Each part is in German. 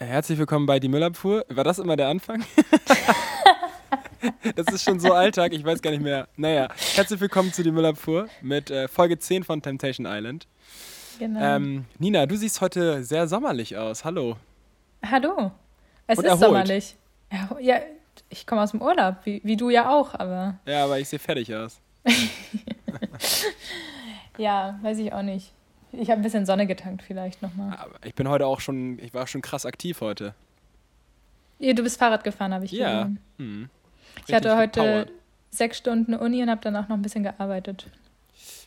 Herzlich willkommen bei Die Müllabfuhr. War das immer der Anfang? das ist schon so Alltag, ich weiß gar nicht mehr. Naja, herzlich willkommen zu Die Müllabfuhr mit äh, Folge 10 von Temptation Island. Genau. Ähm, Nina, du siehst heute sehr sommerlich aus. Hallo. Hallo. Es Und ist erholt. sommerlich. Ja, ich komme aus dem Urlaub, wie, wie du ja auch, aber Ja, aber ich sehe fertig aus. ja, weiß ich auch nicht. Ich habe ein bisschen Sonne getankt vielleicht nochmal. Ich bin heute auch schon, ich war schon krass aktiv heute. Ja, du bist Fahrrad gefahren, habe ich Ja. gesehen. Hm. Ich hatte heute gepowert. sechs Stunden Uni und habe danach noch ein bisschen gearbeitet.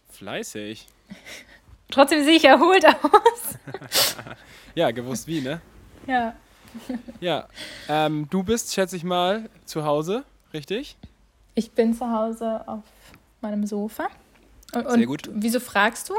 Fleißig. Trotzdem sehe ich erholt aus. Ja, gewusst wie, ne? Ja. Ja. Ähm, du bist, schätze ich mal, zu Hause, richtig? Ich bin zu Hause auf meinem Sofa. Und, Sehr und gut. wieso fragst du?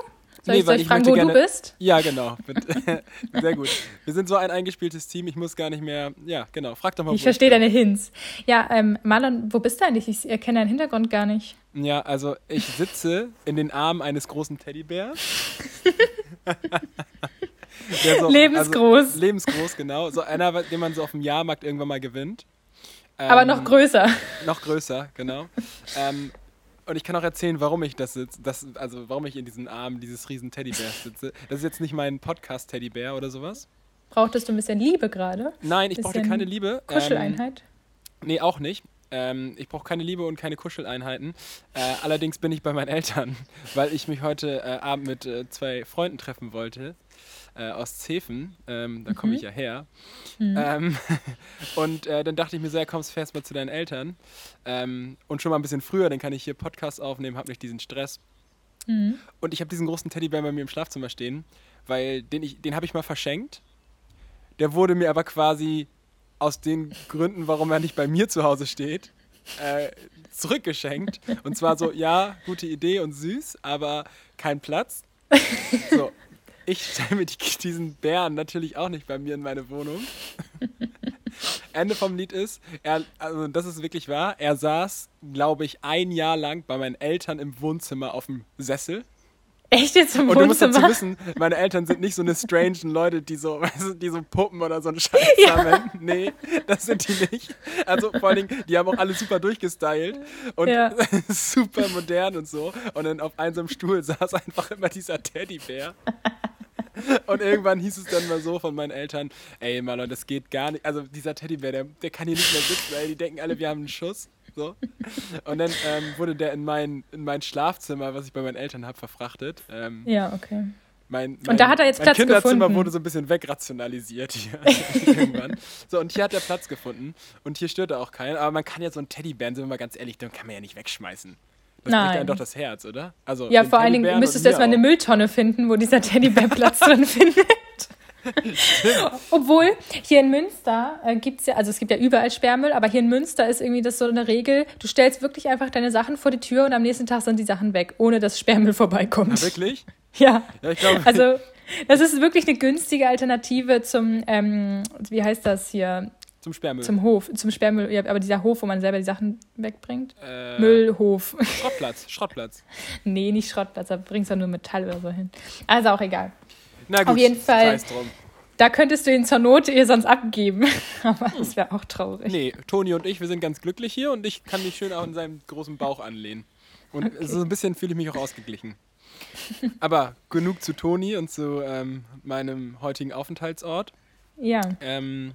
Soll Nee, ich, soll ich fragen, wo du gerne- bist? Ja, genau. Sehr gut. Wir sind so ein eingespieltes Team, ich muss gar nicht mehr. Ja, genau. Frag doch mal. Ich verstehe deine Hints. Ja, ähm, Marlon, wo bist du eigentlich? Ich erkenne deinen Hintergrund gar nicht. Ja, also ich sitze in den Armen eines großen Teddybärs. So- Lebensgroß. Also, lebensgroß, genau. So einer, den man so auf dem Jahrmarkt irgendwann mal gewinnt. Aber Ähm, noch größer. Noch größer, genau. ähm, und ich kann auch erzählen, warum ich das sitze, das, also warum ich in diesen Armen dieses riesen Teddybärs sitze. Das ist jetzt nicht mein Podcast-Teddybär oder sowas. Brauchtest du ein bisschen Liebe gerade? Nein, ich brauchte keine Liebe. Ähm, Kuscheleinheit? Nee, auch nicht. Ähm, ich brauche keine Liebe und keine Kuscheleinheiten. Äh, allerdings bin ich bei meinen Eltern, weil ich mich heute äh, Abend mit äh, zwei Freunden treffen wollte. Äh, aus Zefen, ähm, da komme ich ja her. Ähm, und äh, dann dachte ich mir so, ja, kommst fährst mal zu deinen Eltern. Ähm, und schon mal ein bisschen früher, dann kann ich hier Podcast aufnehmen, hab nicht diesen Stress. Mhm. Und ich habe diesen großen Teddybär bei mir im Schlafzimmer stehen, weil den, ich, den habe ich mal verschenkt. Der wurde mir aber quasi aus den Gründen, warum er nicht bei mir zu Hause steht, äh, zurückgeschenkt. Und zwar so, ja, gute Idee und süß, aber kein Platz. So, ich stelle mir die, diesen Bären natürlich auch nicht bei mir in meine Wohnung. Ende vom Lied ist, er, also das ist wirklich wahr, er saß, glaube ich, ein Jahr lang bei meinen Eltern im Wohnzimmer auf dem Sessel. Echt jetzt im Und du musst dazu Wohnzimmer? wissen, meine Eltern sind nicht so eine strange Leute, die so, weißt du, die so Puppen oder so einen Scheiß Ja. sammeln. Nee, das sind die nicht. Also vor allen Dingen, die haben auch alle super durchgestylt und Ja. super modern und so. Und dann auf einem Stuhl saß einfach immer dieser Teddybär. Und irgendwann hieß es dann mal so von meinen Eltern, ey Marlon, das geht gar nicht. Also dieser Teddybär, der, der kann hier nicht mehr sitzen, ey. Die denken alle, wir haben einen Schuss. So. Und dann ähm, wurde der in mein, in mein Schlafzimmer, was ich bei meinen Eltern habe, verfrachtet. Ähm, Ja, okay. mein, mein, da hat er jetzt mein Platz Kinderzimmer gefunden. wurde so ein bisschen wegrationalisiert hier irgendwann. So, und hier hat er Platz gefunden. Und hier stört er auch keinen. Aber man kann ja so einen Teddybären, sind wir mal ganz ehrlich, den kann man ja nicht wegschmeißen. Das bricht Nein. einem doch das Herz, oder? Also, Ja, vor allen Dingen müsstest du erstmal eine. Mülltonne finden, wo dieser Teddybär Platz drin findet. Obwohl, hier in Münster äh, gibt's ja, also es gibt ja überall Sperrmüll, aber hier in Münster ist irgendwie das so eine Regel, du stellst wirklich einfach deine Sachen vor die Tür und am nächsten Tag sind die Sachen weg, ohne dass Sperrmüll vorbeikommt. Ja, wirklich? Ja, Ja, ich glaube, also das ist wirklich eine günstige Alternative zum, ähm, wie heißt das hier, zum Sperrmüll. zum Hof, zum Sperrmüll, ja, aber dieser Hof, wo man selber die Sachen wegbringt. äh, Müllhof. Schrottplatz, Schrottplatz. nee, nicht Schrottplatz, da bringst du nur Metall oder so hin. Also auch egal. Na gut, Auf jeden Fall. Da könntest du ihn zur Not ihr sonst abgeben. Aber das wäre auch traurig. Nee, Toni und ich, wir sind ganz glücklich hier und ich kann mich schön auch in seinem großen Bauch anlehnen. Und so ein bisschen fühle ich mich auch ausgeglichen. Aber genug zu Toni und zu ähm, meinem heutigen Aufenthaltsort. Ja, Ähm,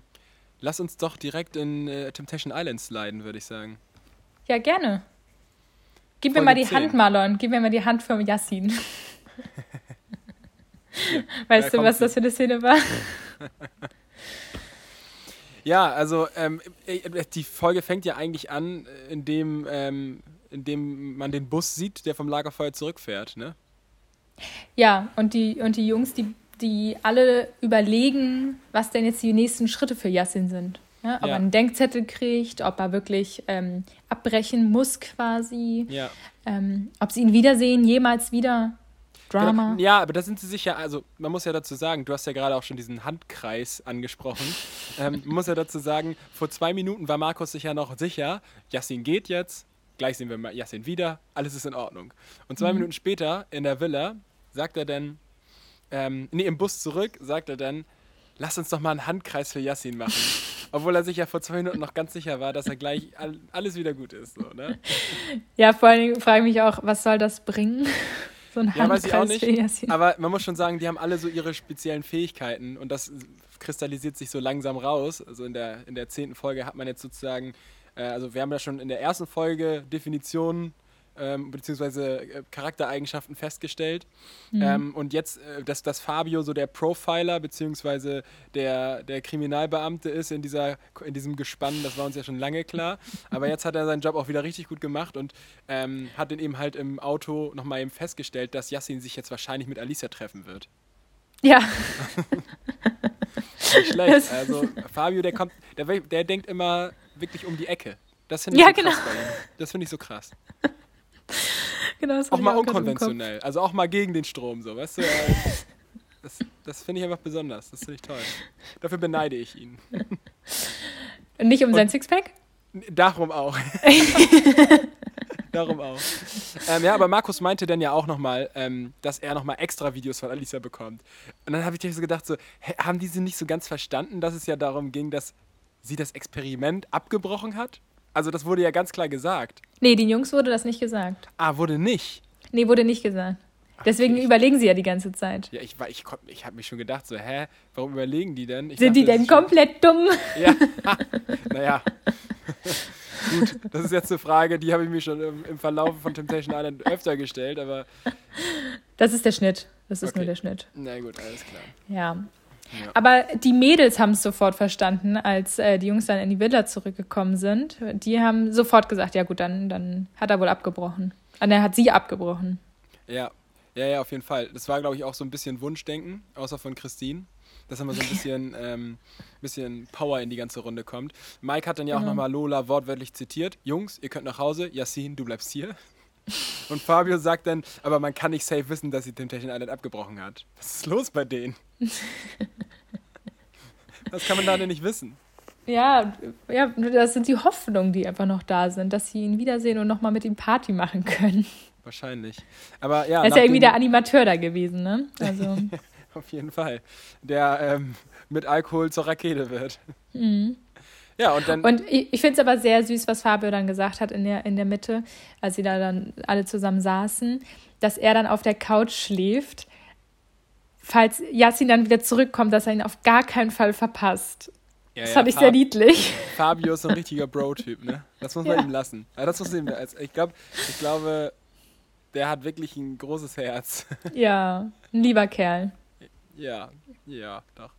lass uns doch direkt in äh, Temptation Island sliden, würde ich sagen. ja, gerne. Gib mir Folge mal die 10. Hand, Marlon. Gib mir mal die Hand für Yassin. weißt da du, was das für eine Szene war? Ja, also ähm, äh, die Folge fängt ja eigentlich an, äh, indem, ähm, indem man den Bus sieht, der vom Lagerfeuer zurückfährt, ne? Ja, und die, und die Jungs, die, die alle überlegen, was denn jetzt die nächsten Schritte für Yassin sind. Ja, ob Ja. er einen Denkzettel kriegt, ob er wirklich ähm, abbrechen muss quasi, Ja. ähm, ob sie ihn wiedersehen, jemals wieder. Drama. Genau. Ja, aber da sind sie sicher, also man muss ja dazu sagen, du hast ja gerade auch schon diesen Handkreis angesprochen. ähm, man muss ja dazu sagen, vor zwei Minuten war Markus sich ja noch sicher, Yassin geht jetzt, gleich sehen wir mal Yassin wieder, alles ist in Ordnung. Und zwei Minuten später in der Villa sagt er dann, ähm, nee, im Bus zurück, sagt er dann, lass uns doch mal einen Handkreis für Yassin machen. Obwohl er sich ja vor zwei Minuten noch ganz sicher war, dass er gleich all, alles wieder gut ist. So, ne? Ja, vor allen Dingen frage ich mich auch, was soll das bringen? So ein Ja, weiß ich auch Handkreis für nicht. Yassin. Aber man muss schon sagen, die haben alle so ihre speziellen Fähigkeiten und das kristallisiert sich so langsam raus. Also in der, in der zehnten Folge hat man jetzt sozusagen, äh, also wir haben ja schon in der ersten Folge Definitionen ähm, beziehungsweise äh, Charaktereigenschaften festgestellt. Ähm, und jetzt, äh, dass, dass Fabio so der Profiler beziehungsweise der, der Kriminalbeamte ist in, dieser, in diesem Gespann, das war uns ja schon lange klar. Aber jetzt hat er seinen Job auch wieder richtig gut gemacht und ähm, hat den eben halt im Auto nochmal eben festgestellt, dass Yassin sich jetzt wahrscheinlich mit Alicia treffen wird. Ja, Nicht schlecht. Also Fabio, der kommt, der, der denkt immer wirklich um die Ecke. Das finde ich Ja, so genau. Das finde ich so krass. genau. Das Auch mal Kopf. unkonventionell. Also auch mal gegen den Strom, so, weißt du? Das, das finde ich einfach besonders. Das finde ich toll. Dafür beneide ich ihn. Und nicht um sein Sixpack? Darum auch. Darum auch. Ähm, ja, aber Markus meinte dann ja auch nochmal, ähm, dass er nochmal extra Videos von Alicia bekommt. Und dann habe ich dir so gedacht, so, hä, haben die sie nicht so ganz verstanden, dass es ja darum ging, dass sie das Experiment abgebrochen hat? Also das wurde ja ganz klar gesagt. Nee, den Jungs wurde das nicht gesagt. Ah, wurde nicht. Nee, wurde nicht gesagt. Deswegen okay. überlegen sie ja die ganze Zeit. Ja, ich, ich, ich habe mich schon gedacht, so, hä, warum überlegen die denn? Ich Sind die dachte, denn das ist schon- komplett dumm? Ja, naja. Gut, das ist jetzt eine Frage, die habe ich mir schon im, im Verlauf von Temptation Island öfter gestellt, aber Das ist der Schnitt. Das ist Okay. nur der Schnitt. na gut, alles klar. Ja. Ja. Aber die Mädels haben es sofort verstanden, als äh, die Jungs dann in die Villa zurückgekommen sind. Die haben sofort gesagt, ja gut, dann, dann hat er wohl abgebrochen. Und er hat sie abgebrochen. Ja, ja, ja, auf jeden Fall. Das war, glaube ich, auch so ein bisschen Wunschdenken, außer von Christine. Dass immer so ein bisschen, ähm, bisschen Power in die ganze Runde kommt. Mike hat dann ja auch Genau. nochmal Lola wortwörtlich zitiert. Jungs, ihr könnt nach Hause. Yassin, du bleibst hier. Und Fabio sagt dann, aber man kann nicht safe wissen, dass sie Temptation Island abgebrochen hat. Was ist los bei denen? Was kann man da denn nicht wissen? Ja, ja, das sind die Hoffnungen, die einfach noch da sind, dass sie ihn wiedersehen und nochmal mit ihm Party machen können. Wahrscheinlich. Aber ja, er ist ja irgendwie der Animateur da gewesen, ne? Also, Auf jeden Fall. Der ähm, mit Alkohol zur Rakete wird. mhm. Ja, und dann. Und ich, ich finde es aber sehr süß, was Fabio dann gesagt hat in der, in der Mitte, als sie da dann alle zusammen saßen, dass er dann auf der Couch schläft, falls Yassin dann wieder zurückkommt, dass er ihn auf gar keinen Fall verpasst. ja, Das ja, fand ich Fa- sehr niedlich. Fabio ist ein richtiger Bro-Typ, ne? Das muss man Ja. ihm lassen. Das muss ihm, also ich, glaub, ich glaube, der hat wirklich ein großes Herz. Ja, ein lieber Kerl. ja, ja, doch.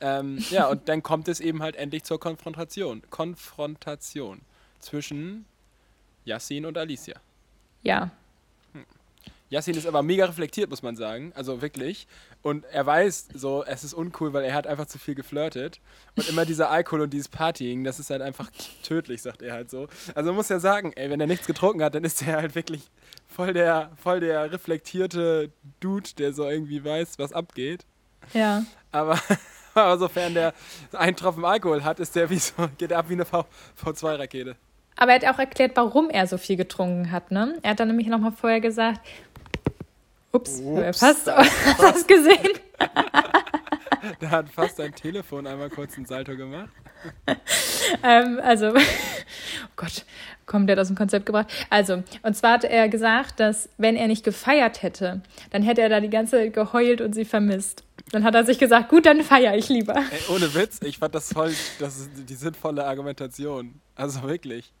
Ähm, ja, und dann kommt es eben halt endlich zur Konfrontation. Konfrontation zwischen Yassin und Alicia. Ja. Yassin ist aber mega reflektiert, muss man sagen. Also wirklich. Und er weiß so, es ist uncool, weil er hat einfach zu viel geflirtet. Und immer dieser Alkohol und dieses Partying, das ist halt einfach tödlich, sagt er halt so. Also man muss ja sagen, ey, wenn er nichts getrunken hat, dann ist er halt wirklich voll der, voll der reflektierte Dude, der so irgendwie weiß, was abgeht. Ja. Aber, aber sofern der einen Tropfen Alkohol hat, ist der wie so, geht er ab wie eine v, V2-Rakete. Aber er hat auch erklärt, warum er so viel getrunken hat, ne? Er hat dann nämlich nochmal vorher gesagt, ups, Ups, fast, da- hast das gesehen? Der hat fast sein Telefon einmal kurz einen Salto gemacht. ähm, also, oh Gott, komplett aus dem Konzept gebracht. Also, und zwar hat er gesagt, dass wenn er nicht gefeiert hätte, dann hätte er da die ganze Zeit geheult und sie vermisst. Dann hat er sich gesagt, gut, dann feiere ich lieber. Ey, ohne Witz, ich fand das voll, das ist die sinnvolle Argumentation. Also wirklich.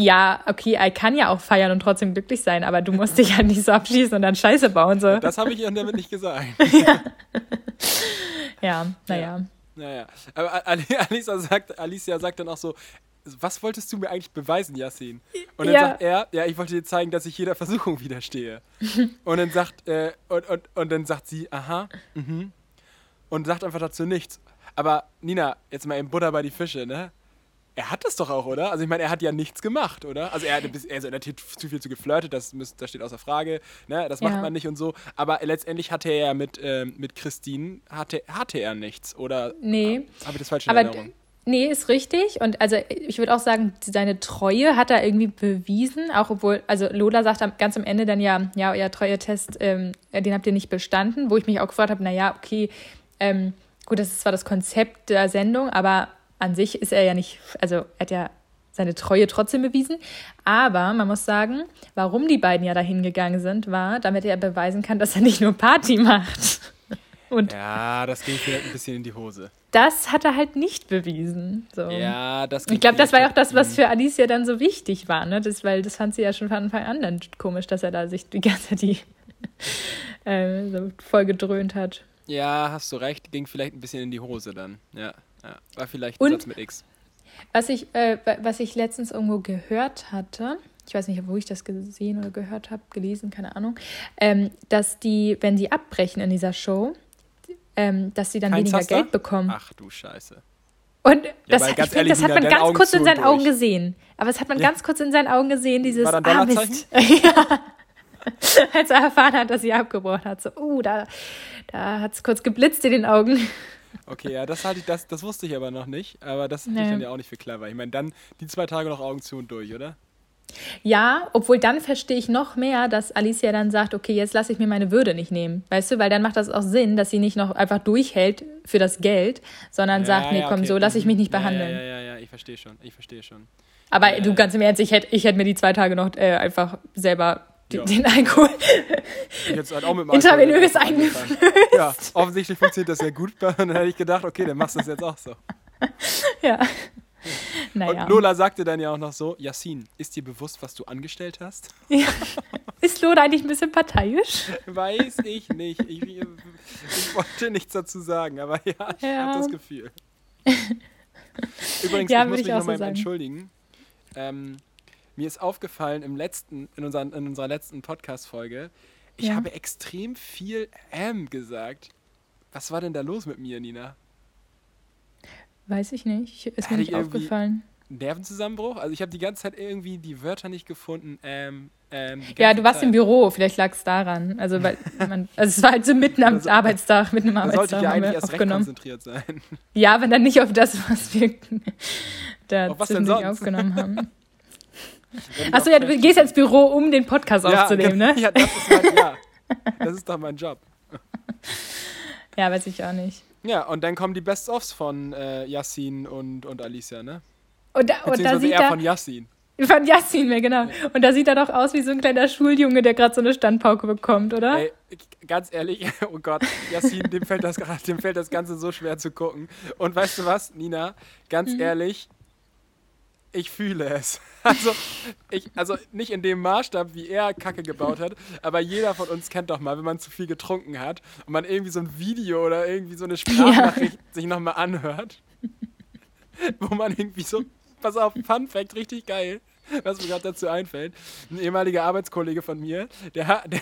Ja, okay, er kann ja auch feiern und trotzdem glücklich sein, aber du musst dich halt nicht so abschießen und dann Scheiße bauen. So. Das habe ich ihr damit nicht gesagt. Ja, naja. Naja. Aber Ali- Alicia sagt, Alicia sagt dann auch so, was wolltest du mir eigentlich beweisen, Yassin? Und dann Ja. sagt er, ja, ich wollte dir zeigen, dass ich jeder Versuchung widerstehe. und dann sagt, äh, und, und, und dann sagt sie, aha, mhm. Und sagt einfach dazu nichts. Aber Nina, jetzt mal eben Butter bei die Fische, ne? Er hat das doch auch, oder? Also ich meine, er hat ja nichts gemacht, oder? Also er hat also er hat zu viel zu geflirtet, das, müß, das steht außer Frage, ne? Das macht Ja. man nicht und so. Aber letztendlich hatte er ja mit, ähm, mit Christine, hatte, hatte er nichts, oder? Nee. Habe ich das falsch in Aber Erinnerung? nee, ist richtig. Und also ich würde auch sagen, seine Treue hat er irgendwie bewiesen, auch obwohl, also Lola sagt am, ganz am Ende dann ja, ja, euer Treue-Test, ähm, den habt ihr nicht bestanden, wo ich mich auch gefragt habe, naja, okay, ähm, gut, das ist zwar das Konzept der Sendung, aber an sich ist er ja nicht, also er hat ja seine Treue trotzdem bewiesen. Aber man muss sagen, warum die beiden ja dahin gegangen sind, war, damit er beweisen kann, dass er nicht nur Party macht. Und ja, das ging vielleicht ein bisschen in die Hose. Das hat er halt nicht bewiesen. So. Ja, das Ich glaube, das war ja auch das, was für Alicia dann so wichtig war, ne? Das, weil das fand sie ja schon von Anfang an dann komisch, dass er da sich die ganze Zeit die äh, so voll gedröhnt hat. Ja, hast du recht, ging vielleicht ein bisschen in die Hose dann. Ja, ja. war vielleicht ein Und Satz mit X. Was ich, äh, was ich letztens irgendwo gehört hatte, ich weiß nicht, wo ich das gesehen oder gehört habe, gelesen, keine Ahnung, ähm, dass die, wenn sie abbrechen in dieser Show, ähm, dass sie dann Kein weniger Zaster? Geld bekommen. Ach du Scheiße. Und das, ich ganz find, ehrlich, das hat man ganz Augen kurz in seinen Augen durch. gesehen. Aber es hat man Ja. ganz kurz in seinen Augen gesehen, dieses War ah? Mist. ja. Als er erfahren hat, dass sie abgebrochen hat. So, uh, da, da hat es kurz geblitzt in den Augen. Okay, ja, das, hatte ich, das, das wusste ich aber noch nicht. Aber das halte ich Nee. dann ja auch nicht für clever. Ich meine, dann die zwei Tage noch Augen zu und durch, oder? Ja, obwohl dann verstehe ich noch mehr, dass Alicia dann sagt, okay, jetzt lasse ich mir meine Würde nicht nehmen. Weißt du, weil dann macht das auch Sinn, dass sie nicht noch einfach durchhält für das Geld, sondern sagt, nee, ja, komm, okay. so lasse ich mich nicht Ja, behandeln. Ja, ja, ja, ja, ich verstehe schon. Ich verstehe schon. Aber Ja, du ja. ganz im Ernst, ich hätte ich hätt mir die zwei Tage noch äh, einfach selber Ja. den Alkohol. Ich jetzt halt auch mit Intravenös angefangen. Ja, offensichtlich funktioniert das sehr gut. Und dann hätte ich gedacht, okay, dann machst du es jetzt auch so. ja. Und Naja. Lola sagte dann ja auch noch so, Yassin, ist dir bewusst, was du angestellt hast? Ja. Ist Lola eigentlich ein bisschen parteiisch? Weiß ich nicht. Ich, ich wollte nichts dazu sagen, aber ja, ich Ja. habe das Gefühl. Übrigens, Ja, ich muss ich mich nochmal so entschuldigen. Ähm, mir ist aufgefallen im letzten, in, unseren, in unserer letzten Podcast-Folge, ich Ja. habe extrem viel M gesagt. Was war denn da los mit mir, Nina? Weiß ich nicht. Ist mir ich nicht aufgefallen. Nervenzusammenbruch? Also ich habe die ganze Zeit irgendwie die Wörter nicht gefunden. Ähm, ähm, Ja, du warst Zeit. im Büro, vielleicht lag es daran. Also, weil man, also es war halt so mitten am Also- Arbeitstag, mitten sollte Arbeitstag ich ja eigentlich erst recht konzentriert sein. Ja, aber dann nicht auf das, was wir da Auf was aufgenommen haben. Achso, ja, du gehst ins Büro, um den Podcast aufzunehmen, genau. ne? Ja, das ist mein, ja. Das ist doch mein Job. Ja, weiß ich auch nicht. Ja, und dann kommen die Best-ofs von äh, Yassin und, und Alicia, ne? Und da, und da sieht eher er, von Yassin. von Yassin mehr, genau. Und da sieht er doch aus wie so ein kleiner Schuljunge, der gerade so eine Standpauke bekommt, oder? Ey, ganz ehrlich, oh Gott, Yassin, dem fällt, das, gerade- dem fällt das Ganze so schwer zu gucken. Und weißt du was, Nina, ganz Mhm. ehrlich, ich fühle es. Also, ich, also nicht in dem Maßstab, wie er Kacke gebaut hat, aber jeder von uns kennt doch mal, wenn man zu viel getrunken hat und man irgendwie so ein Video oder irgendwie so eine Sprachnachricht sich nochmal anhört, wo man irgendwie so, pass auf, Fun Fact, richtig geil, was mir gerade dazu einfällt. Ein ehemaliger Arbeitskollege von mir, der, hat- der,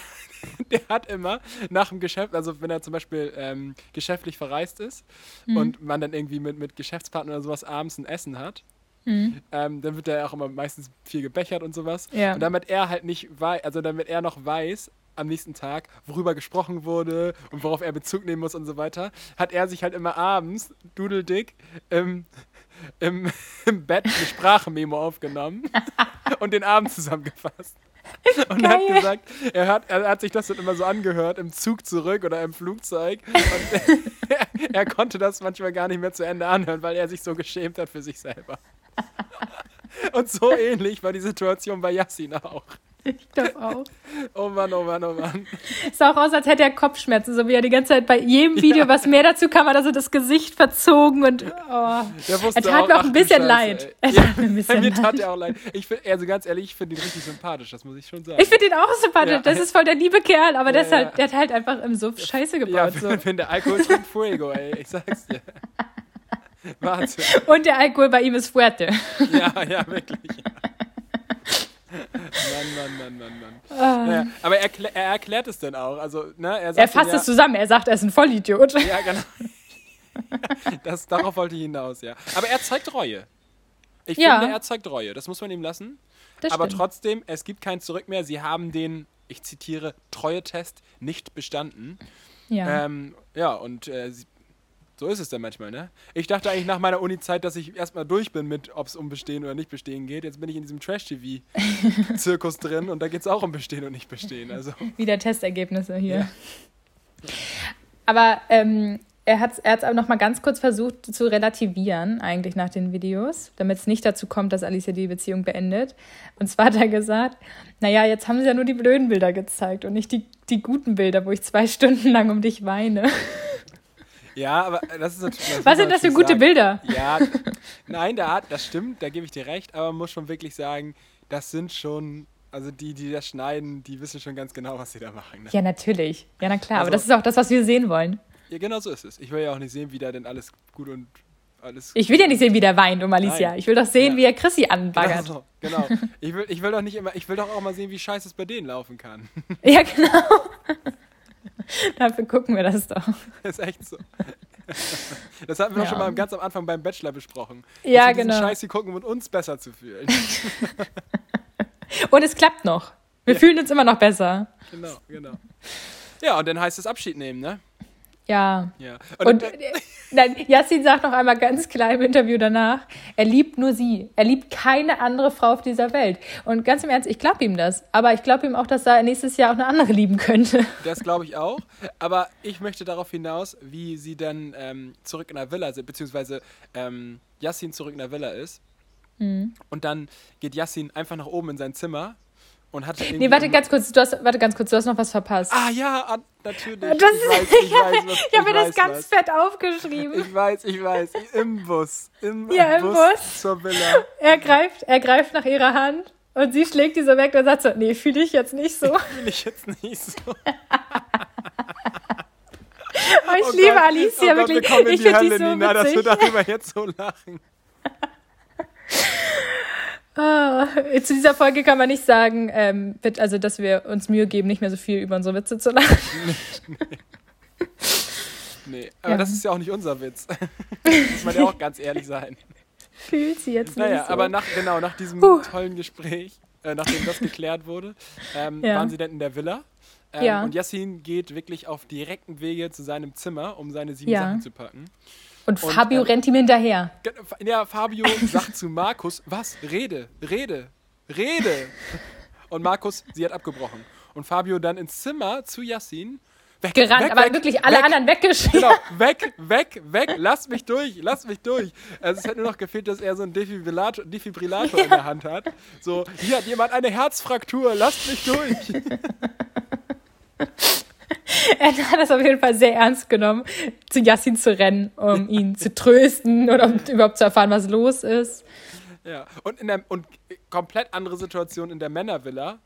der hat immer nach dem Geschäft, also wenn er zum Beispiel ähm, geschäftlich verreist ist Mhm. und man dann irgendwie mit, mit Geschäftspartnern oder sowas abends ein Essen hat, Mhm. ähm, dann wird er auch immer meistens viel gebechert und sowas. Ja. Und damit er halt nicht weiß, also damit er noch weiß, am nächsten Tag, worüber gesprochen wurde und worauf er Bezug nehmen muss und so weiter, hat er sich halt immer abends, dudeldick, im, im, im Bett eine Sprachmemo aufgenommen und den Abend zusammengefasst. Und er hat gesagt, er hat, er hat sich das dann immer so angehört, im Zug zurück oder im Flugzeug. Und er, er konnte das manchmal gar nicht mehr zu Ende anhören, weil er sich so geschämt hat für sich selber. Und so ähnlich war die Situation bei Yassin auch. Ich glaube auch. Oh Mann, oh Mann, oh Mann. Sah auch aus, als hätte er Kopfschmerzen, so wie er die ganze Zeit bei jedem Video, was mehr dazu kam, hat er so das Gesicht verzogen und oh. Der Er tat auch, mir auch ein bisschen Scheiße, leid. Er Ja, tat mir ein bisschen mir tat leid. er auch leid. Ich find, also ganz ehrlich, ich finde ihn richtig sympathisch, das muss ich schon sagen. Ich finde ihn auch sympathisch. Ja. Das ist voll der liebe Kerl, aber der, Ja, ist halt, ja. der hat halt einfach im Suff Scheiße ja, gebaut. so. wenn der Alkohol trinkt Fuego, ey. Ich sag's dir. Wahnsinn. Und der Alkohol bei ihm ist fuerte. Ja, ja, wirklich. Mann, Mann, Mann, Mann, Mann. Ah. Ja, aber er, er erklärt es dann auch. Also, ne, er, Er fasst dann es zusammen, er sagt, er ist ein Vollidiot. ja, ja, genau. Das, darauf wollte ich hinaus, ja. Aber er zeigt Reue. Ich Ja. finde, er zeigt Reue. Das muss man ihm lassen. Das Aber stimmt. trotzdem, es gibt kein Zurück mehr. Sie haben den, ich zitiere, Treue-Test nicht bestanden. Ja. Ähm, ja, und äh, sie, so ist es dann manchmal, ne? Ich dachte eigentlich nach meiner Uni-Zeit, dass ich erstmal durch bin mit, ob es um Bestehen oder nicht Bestehen geht. Jetzt bin ich in diesem Trash-TV-Zirkus drin und da geht es auch um Bestehen und nicht Bestehen. Also, Wieder Testergebnisse hier. Ja. Aber ähm, er hat es er hat's aber noch mal ganz kurz versucht zu relativieren, eigentlich nach den Videos, damit es nicht dazu kommt, dass Alicia die Beziehung beendet. Und zwar hat er gesagt, naja, jetzt haben sie ja nur die blöden Bilder gezeigt und nicht die, die guten Bilder, wo ich zwei Stunden lang um dich weine. Ja, aber das ist natürlich. das Was sind das für gute sagen. Bilder? Ja, nein, da das stimmt, da gebe ich dir recht, aber man muss schon wirklich sagen, das sind schon, also die, die das schneiden, die wissen schon ganz genau, was sie da machen. Ne? Ja, natürlich. Ja, na klar, aber Also- das ist auch das, was wir sehen wollen. Ja, genau so ist es. Ich will ja auch nicht sehen, wie da denn alles gut und alles. Ich will ja nicht sehen, wie der weint um Alicia. Nein. Ich will doch sehen, Ja. wie er Chrissy Genau, anbaggert. so, genau. Ich will, ich will doch nicht immer, ich will doch auch mal sehen, wie scheiße es bei denen laufen kann. Ja, genau. Dafür gucken wir das doch. Das ist echt so. Das hatten wir doch Ja. schon mal ganz am Anfang beim Bachelor besprochen. Ja, genau. Scheiß hier gucken, um uns besser zu fühlen. Und es klappt noch. Wir Ja. fühlen uns immer noch besser. genau, genau. Ja, und dann heißt es Abschied nehmen, ne? Ja. Ja. Und äh, äh, nein, Yassin sagt noch einmal ganz klar im Interview danach, er liebt nur sie. Er liebt keine andere Frau auf dieser Welt. Und ganz im Ernst, ich glaube ihm das. Aber ich glaube ihm auch, dass er nächstes Jahr auch eine andere lieben könnte. Das glaube ich auch. Aber ich möchte darauf hinaus, wie sie dann ähm, zurück in der Villa sind, beziehungsweise ähm, Yassin zurück in der Villa ist. Mhm. Und dann geht Yassin einfach nach oben in sein Zimmer und hat. irgendwie Nee, warte ganz kurz, du hast, warte ganz kurz, du hast noch was verpasst. Ah ja, natürlich. Das- ich weiß, ich weiß, was, ich habe mir das ganz was. fett aufgeschrieben. Ich weiß, ich weiß. Im Bus. Im, Ja, im Bus. zur Villa. Er greift, er greift nach ihrer Hand und sie schlägt die so weg und sagt so, nee, fühle ich jetzt nicht so. Will ich jetzt nicht so. Oh, ich Oh liebe Gott, Alicia, oh Gott, wirklich. Wir ich finde die so Nina, dass wir witzig. darüber jetzt so lachen. Ah, zu dieser Folge kann man nicht sagen, ähm, wird, also, dass wir uns Mühe geben, nicht mehr so viel über unsere Witze zu lachen. Nee, aber Ja. das ist ja auch nicht unser Witz. Muss man ja auch ganz ehrlich sein. Fühlt sie jetzt Naja, nicht so. aber nach, genau, nach diesem Puh. tollen Gespräch, äh, nachdem das geklärt wurde, ähm, Ja. waren sie dann in der Villa. Ähm, Ja. Und Yassin geht wirklich auf direkten Wege zu seinem Zimmer, um seine sieben. Sachen zu packen. Und und, Fabio ähm, rennt ihm hinterher. Ja, Fabio sagt zu Markus, was? Rede, rede, rede. Und Markus, sie hat abgebrochen. Und Fabio dann ins Zimmer zu Yassin. Weg, Gerannt, weg, aber weg, wirklich alle anderen weggeschickt. Genau, weg, weg, weg, lass mich durch, lass mich durch. Also es hätte nur noch gefehlt, dass er so einen Defibrillator, Defibrillator in der Hand hat. So, hier hat jemand eine Herzfraktur, lasst mich durch. Er hat das auf jeden Fall sehr ernst genommen, zu Yassin zu rennen, um ihn zu trösten oder um überhaupt zu erfahren, was los ist. Ja, und, in der, und komplett andere Situation in der Männervilla,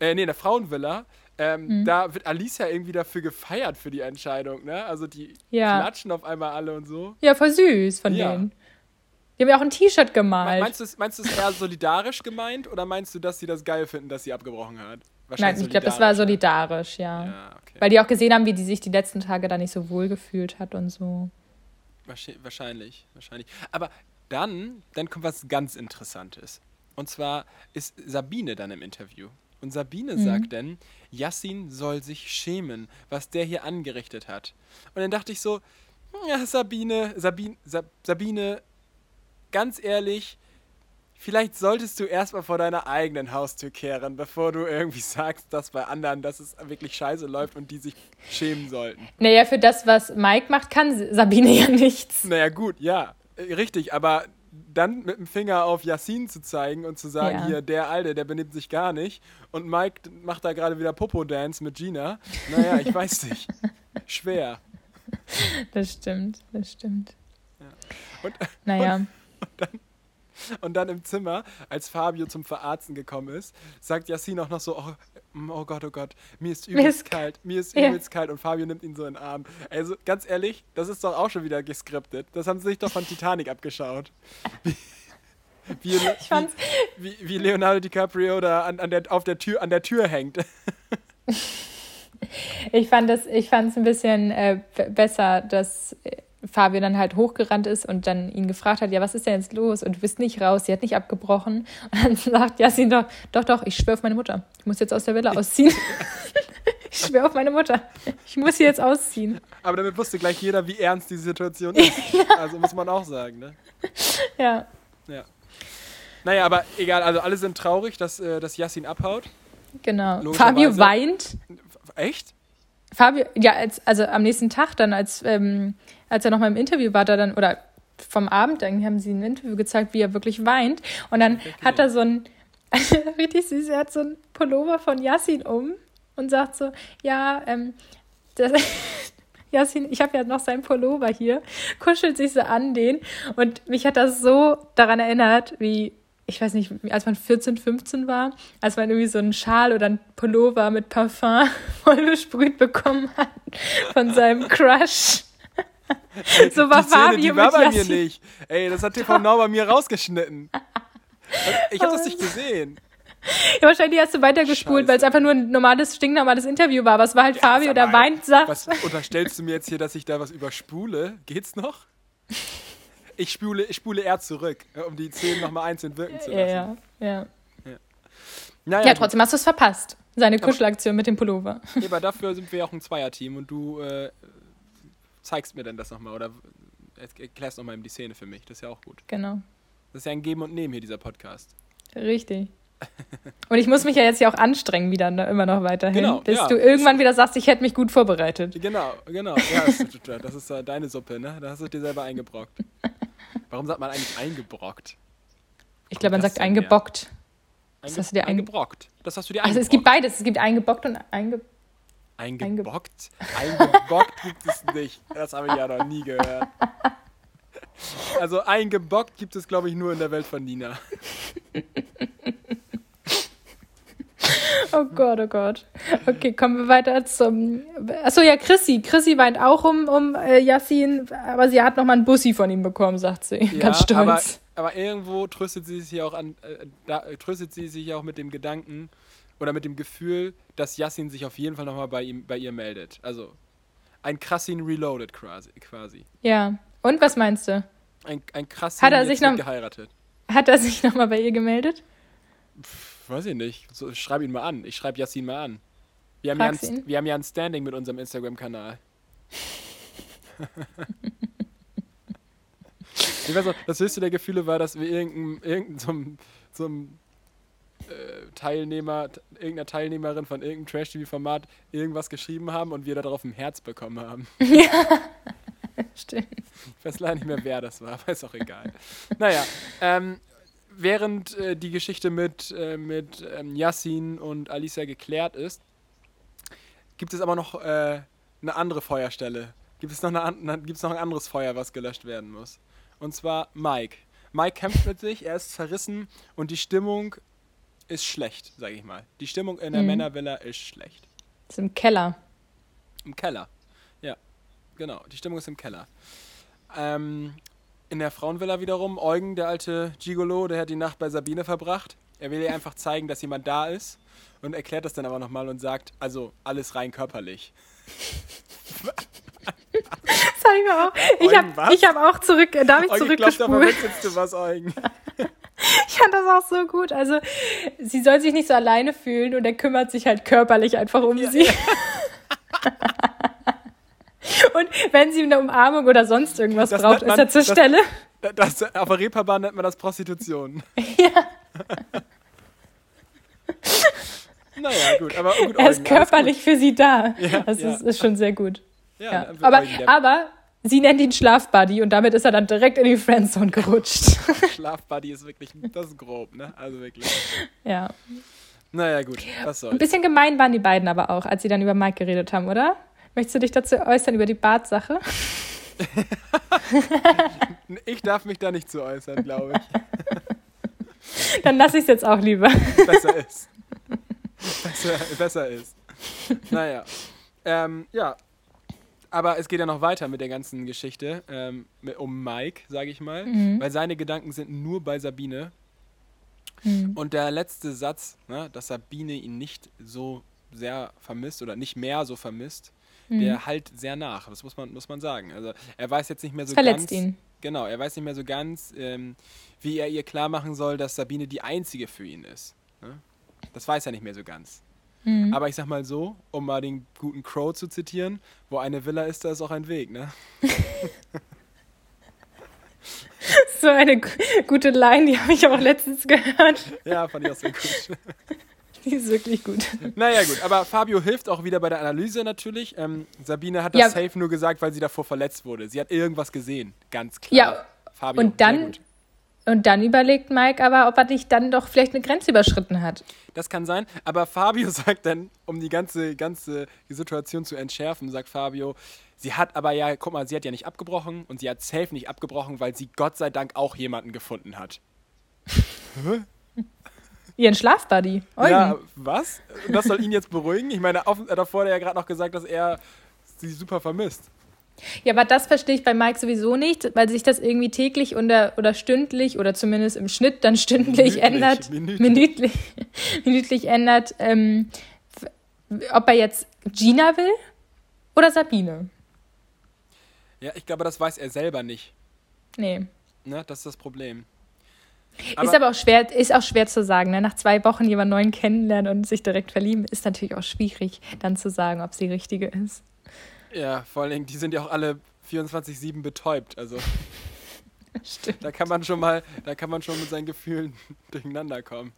äh, nee, in der Frauenvilla. Ähm, Mhm. Da wird Alicia irgendwie dafür gefeiert für die Entscheidung, ne? Also die Ja. klatschen auf einmal alle und so. Ja, voll süß von Ja. denen. Die haben ja auch ein T-Shirt gemalt. Meinst du es meinst du es eher solidarisch gemeint oder meinst du, dass sie das geil finden, dass sie abgebrochen hat? Nein, ich glaube, das war solidarisch, ja. Ja, okay. Weil die auch gesehen haben, wie die sich die letzten Tage da nicht so wohl gefühlt hat und so. Wahrscheinlich, wahrscheinlich. Aber dann, dann kommt was ganz Interessantes. Und zwar ist Sabine dann im Interview. Und Sabine Mhm. sagt dann, Yassin soll sich schämen, was der hier angerichtet hat. Und dann dachte ich so, ja, Sabine, Sabine, Sab, Sabine, ganz ehrlich, vielleicht solltest du erstmal vor deiner eigenen Haustür kehren, bevor du irgendwie sagst, dass bei anderen, dass es wirklich scheiße läuft und die sich schämen sollten. Naja, für das, was Mike macht, kann Sabine ja nichts. Naja, gut, ja, äh, richtig, aber dann mit dem Finger auf Yassin zu zeigen und zu sagen, Ja. hier, der Alte, der benimmt sich gar nicht und Mike macht da gerade wieder Popo-Dance mit Gina. Naja, ich weiß nicht. Schwer. Das stimmt, das stimmt. Und, Naja. und dann im Zimmer, als Fabio zum Verarzten gekommen ist, sagt Yassin auch noch so, oh, mm, oh Gott, oh Gott, mir ist Mir übelst ist- kalt, mir ist Ja. übelst kalt und Fabio nimmt ihn so in den Arm. Also ganz ehrlich, das ist doch auch schon wieder geskriptet. Das haben sie sich doch von Titanic abgeschaut. Wie, wie, wie, wie Leonardo DiCaprio da an, an der, auf der Tür, an der Tür hängt. ich fand es ich fand's ein bisschen äh, besser, dass äh, Fabio dann halt hochgerannt ist und dann ihn gefragt hat, ja, was ist denn jetzt los? Und du bist nicht raus, sie hat nicht abgebrochen. Und dann sagt Yasin doch, doch, doch, ich schwöre auf meine Mutter. Ich muss jetzt aus der Villa ausziehen. ich schwöre auf meine Mutter. Ich muss hier jetzt ausziehen. Aber damit wusste gleich jeder, wie ernst die Situation ist. Also muss man auch sagen, ne? Ja. Ja. Naja, aber egal, also alle sind traurig, dass, äh, dass Yassin abhaut. Genau. Fabio weint. Echt? Fabio, ja, als, also am nächsten Tag dann, als, ähm, als er noch mal im Interview war, da dann, oder vom Abend, dann haben sie ein Interview gezeigt, wie er wirklich weint. Und dann Okay. hat er so ein, richtig süß, er hat so ein Pullover von Yassin um und sagt so, ja, ähm, das, Yassin, ich habe ja noch seinen Pullover hier, kuschelt sich so an den. Und mich hat das so daran erinnert, wie, ich weiß nicht, als man 14, 15 war, als man irgendwie so einen Schal oder einen Pullover mit Parfum voll besprüht bekommen hat von seinem Crush. so war die Szene, Fabio die war bei mir Yassin. nicht. Ey, das hat TV Now bei mir rausgeschnitten. Ich habe das nicht gesehen. Ja, wahrscheinlich hast du weitergespult, weil es einfach nur ein normales, stinknormales Interview war. Aber es war halt Fabio, der weint, sagt. Was unterstellst du mir jetzt hier, dass ich da was überspule? Geht's noch? Ich spule, ich spule eher zurück, um die Szenen nochmal einzeln wirken zu lassen. Ja, ja, ja. Naja, Ja, trotzdem hast du es verpasst. Seine Kuschelaktion mit dem Pullover. Ja, aber dafür sind wir ja auch ein Zweierteam und du äh, zeigst mir dann das nochmal oder erklärst nochmal die Szene für mich. Das ist ja auch gut. Genau. Das ist ja ein Geben und Nehmen hier, dieser Podcast. Richtig. Und ich muss mich ja jetzt ja auch anstrengen, wieder ne, immer noch weiterhin, Genau, bis ja. du irgendwann wieder sagst, ich hätte mich gut vorbereitet. Genau, genau. Ja, das, ist- das ist äh, deine Suppe, ne? Da hast du dir selber eingebrockt. Warum sagt man eigentlich eingebrockt? Ich glaube, man das sagt eingebockt. Einge hast du dir einge- eingebrockt. Das hast du dir Also es gibt beides. Es gibt eingebockt und einge... Eingebockt? Eingebockt gibt es nicht. Das habe ich ja noch nie gehört. Also eingebockt gibt es, glaube ich, nur in der Welt von Nina. Oh Gott, oh Gott. Okay, kommen wir weiter zum... Achso, ja, Chrissy. Chrissy weint auch um, um äh, Yassin, aber sie hat nochmal einen Bussi von ihm bekommen, sagt sie. Ganz stolz. Aber, aber irgendwo tröstet sie sich auch an, äh, da, äh, tröstet sie sich auch mit dem Gedanken oder mit dem Gefühl, dass Yassin sich auf jeden Fall nochmal bei ihm, bei ihr meldet. Also ein Krassin Reloaded quasi. quasi. Ja. Und was meinst du? Ein, ein Krassin Hat er sich noch- geheiratet. Hat er sich nochmal bei ihr gemeldet? Weiß ich nicht. So, ich schreibe ihn mal an. Ich schreibe Yassin mal an. Wir haben, ja ein, wir haben ja ein Standing mit unserem Instagram-Kanal. ich weiß noch, das höchste der Gefühle war, dass wir irgendeinem irgendein, so einem, so einem äh, Teilnehmer, irgendeiner Teilnehmerin von irgendeinem Trash-TV-Format irgendwas geschrieben haben und wir darauf ein Herz bekommen haben. Stimmt. Ich weiß leider nicht mehr, wer das war, aber ist auch egal. Naja, ähm, während äh, die Geschichte mit, äh, mit ähm, Yassin und Alicia geklärt ist, gibt es aber noch äh, eine andere Feuerstelle. Gibt es, noch eine, an- gibt es noch ein anderes Feuer, was gelöscht werden muss. Und zwar Mike. Mike kämpft mit sich, er ist zerrissen und die Stimmung ist schlecht, sage ich mal. Die Stimmung in der Mhm. Männervilla ist schlecht. Ist im Keller. Im Keller. Ja, genau. Die Stimmung ist im Keller. Ähm, in der Frauenvilla wiederum, Eugen, der alte Gigolo, der hat die Nacht bei Sabine verbracht. Er will ihr einfach zeigen, dass jemand da ist und erklärt das dann aber nochmal und sagt, also alles rein körperlich. Habe ich mir auch. Ich habe ich hab auch zurück. äh, Darf ich da zurückgespult? verwechselst du was, Eugen. Ich fand das auch so gut. Also, sie soll sich nicht so alleine fühlen und er kümmert sich halt körperlich einfach um sie. und wenn sie eine Umarmung oder sonst irgendwas Das braucht, nennt ist man- er zur das- Stelle. Das, auf der Reeperbahn nennt man das Prostitution. Ja. Naja, gut, aber gut, Er ist Eugen, körperlich für sie da. Ja, das ja. Ist, ist schon sehr gut. Ja, Aber, aber sie nennt ihn Schlafbuddy und damit ist er dann direkt in die Friendzone gerutscht. Schlafbuddy ist wirklich, das ist grob, ne? Also wirklich. ja. Naja, gut, was Ein soll's. bisschen gemein waren die beiden aber auch, als sie dann über Mike geredet haben, oder? Möchtest du dich dazu äußern über die Bartsache? Ich darf mich da nicht zu äußern, glaube ich. Dann lasse ich es jetzt auch lieber. besser ist. Besser, besser ist. Naja. Ähm, ja. Aber es geht ja noch weiter mit der ganzen Geschichte ähm, um Mike, sage ich mal. Weil seine Gedanken sind nur bei Sabine. Und der letzte Satz, ne, dass Sabine ihn nicht so sehr vermisst oder nicht mehr so vermisst, der halt sehr nach. Das muss man, muss man sagen. Also er weiß jetzt nicht mehr so verletzt ganz. ihn. Genau, er weiß nicht mehr so ganz, ähm, wie er ihr klar machen soll, dass Sabine die einzige für ihn ist. Ne? Das weiß er nicht mehr so ganz. Mhm. Aber ich sag mal so, um mal den guten Crow zu zitieren, wo eine Villa ist, da ist auch ein Weg, ne? So eine gu- gute Line, die habe ich auch letztens gehört. Ja, fand ich auch sehr gut. Die ist wirklich gut. Naja, gut, aber Fabio hilft auch wieder bei der Analyse natürlich. Ähm, Sabine hat das Ja. safe nur gesagt, weil sie davor verletzt wurde. Sie hat irgendwas gesehen, ganz klar. Ja, Fabio, und dann, und dann überlegt Mike aber, ob er dich dann doch vielleicht eine Grenze überschritten hat. Das kann sein, aber Fabio sagt dann, um die ganze, ganze Situation zu entschärfen, sagt Fabio, sie hat aber ja, guck mal, sie hat ja nicht abgebrochen und sie hat safe nicht abgebrochen, weil sie Gott sei Dank auch jemanden gefunden hat. Ihren Schlafbuddy. Eugen. Ja, was? Das soll ihn jetzt beruhigen? Ich meine, auf, davor hat er ja gerade noch gesagt, dass er sie super vermisst. Ja, aber das verstehe ich bei Mike sowieso nicht, weil sich das irgendwie täglich oder, oder stündlich oder zumindest im Schnitt dann stündlich Minütlich, ändert, minütlich. minütlich, minütlich ändert, ähm, ob er jetzt Gina will oder Sabine. Ja, ich glaube, das weiß er selber nicht. Nee. Ne? Das ist das Problem. Ist aber auch schwer, ist auch schwer zu sagen. Ne? Nach zwei Wochen jemand neuen kennenlernen und sich direkt verlieben, ist natürlich auch schwierig, dann zu sagen, ob sie die richtige ist. Ja, vor allen Dingen, die sind ja auch alle 24-7 betäubt. Also Stimmt. da kann man schon mal, da kann man schon mit seinen Gefühlen durcheinander kommen.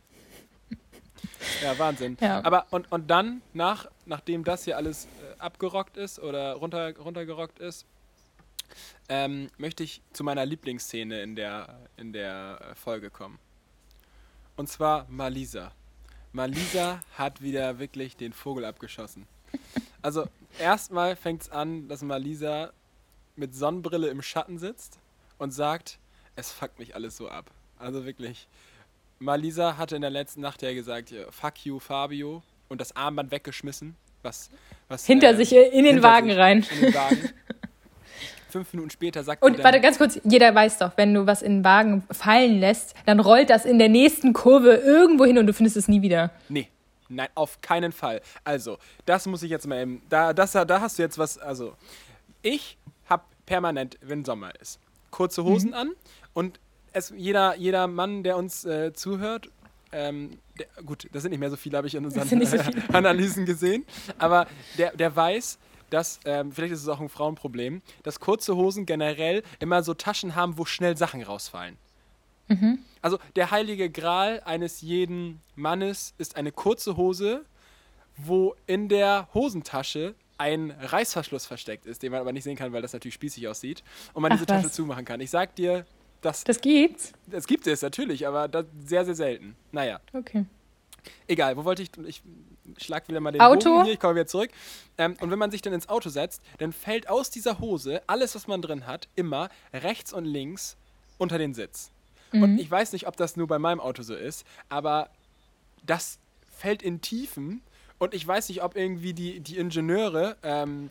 Ja, Wahnsinn. Ja. Aber und, und dann, nach, nachdem das hier alles äh, abgerockt ist oder runter, runtergerockt ist, ähm, möchte ich zu meiner Lieblingsszene in der, in der äh, Folge kommen. Und zwar Malisa. Malisa hat wieder wirklich den Vogel abgeschossen. Also erstmal fängt es an, dass Malisa mit Sonnenbrille im Schatten sitzt und sagt, es fuckt mich alles so ab. Also wirklich. Malisa hatte in der letzten Nacht ja gesagt, ja, fuck you Fabio und das Armband weggeschmissen. Was, was Hinter äh, sich in den Wagen rein. In den Wagen. Fünf Minuten später sagt Und dann, warte ganz kurz, jeder weiß doch, wenn du was in den Wagen fallen lässt, dann rollt das in der nächsten Kurve irgendwo hin und du findest es nie wieder. Nee, nein, auf keinen Fall. Also, das muss ich jetzt mal eben. Da, das, da hast du jetzt was. Also, ich habe permanent, wenn Sommer ist, kurze Hosen Mhm. an und es, jeder, jeder Mann, der uns äh, zuhört, ähm, der, gut, das sind nicht mehr so viele, habe ich in unseren so. Analysen gesehen, aber der, der weiß, dass, ähm, vielleicht ist es auch ein Frauenproblem, dass kurze Hosen generell immer so Taschen haben, wo schnell Sachen rausfallen. Also der heilige Gral eines jeden Mannes ist eine kurze Hose, wo in der Hosentasche ein Reißverschluss versteckt ist, den man aber nicht sehen kann, weil das natürlich spießig aussieht, und man Ach, diese Tasche was. zumachen kann. Ich sag dir, das, Das gibt's? das gibt es natürlich, aber sehr, sehr selten. Naja, Okay. Egal, wo wollte ich? Ich schlag wieder mal den Auto? Bogen hier, ich komme wieder zurück. Ähm, und wenn man sich dann ins Auto setzt, dann fällt aus dieser Hose alles, was man drin hat, immer rechts und links unter den Sitz. Und ich weiß nicht, ob das nur bei meinem Auto so ist, aber das fällt in Tiefen und ich weiß nicht, ob irgendwie die, die Ingenieure ähm,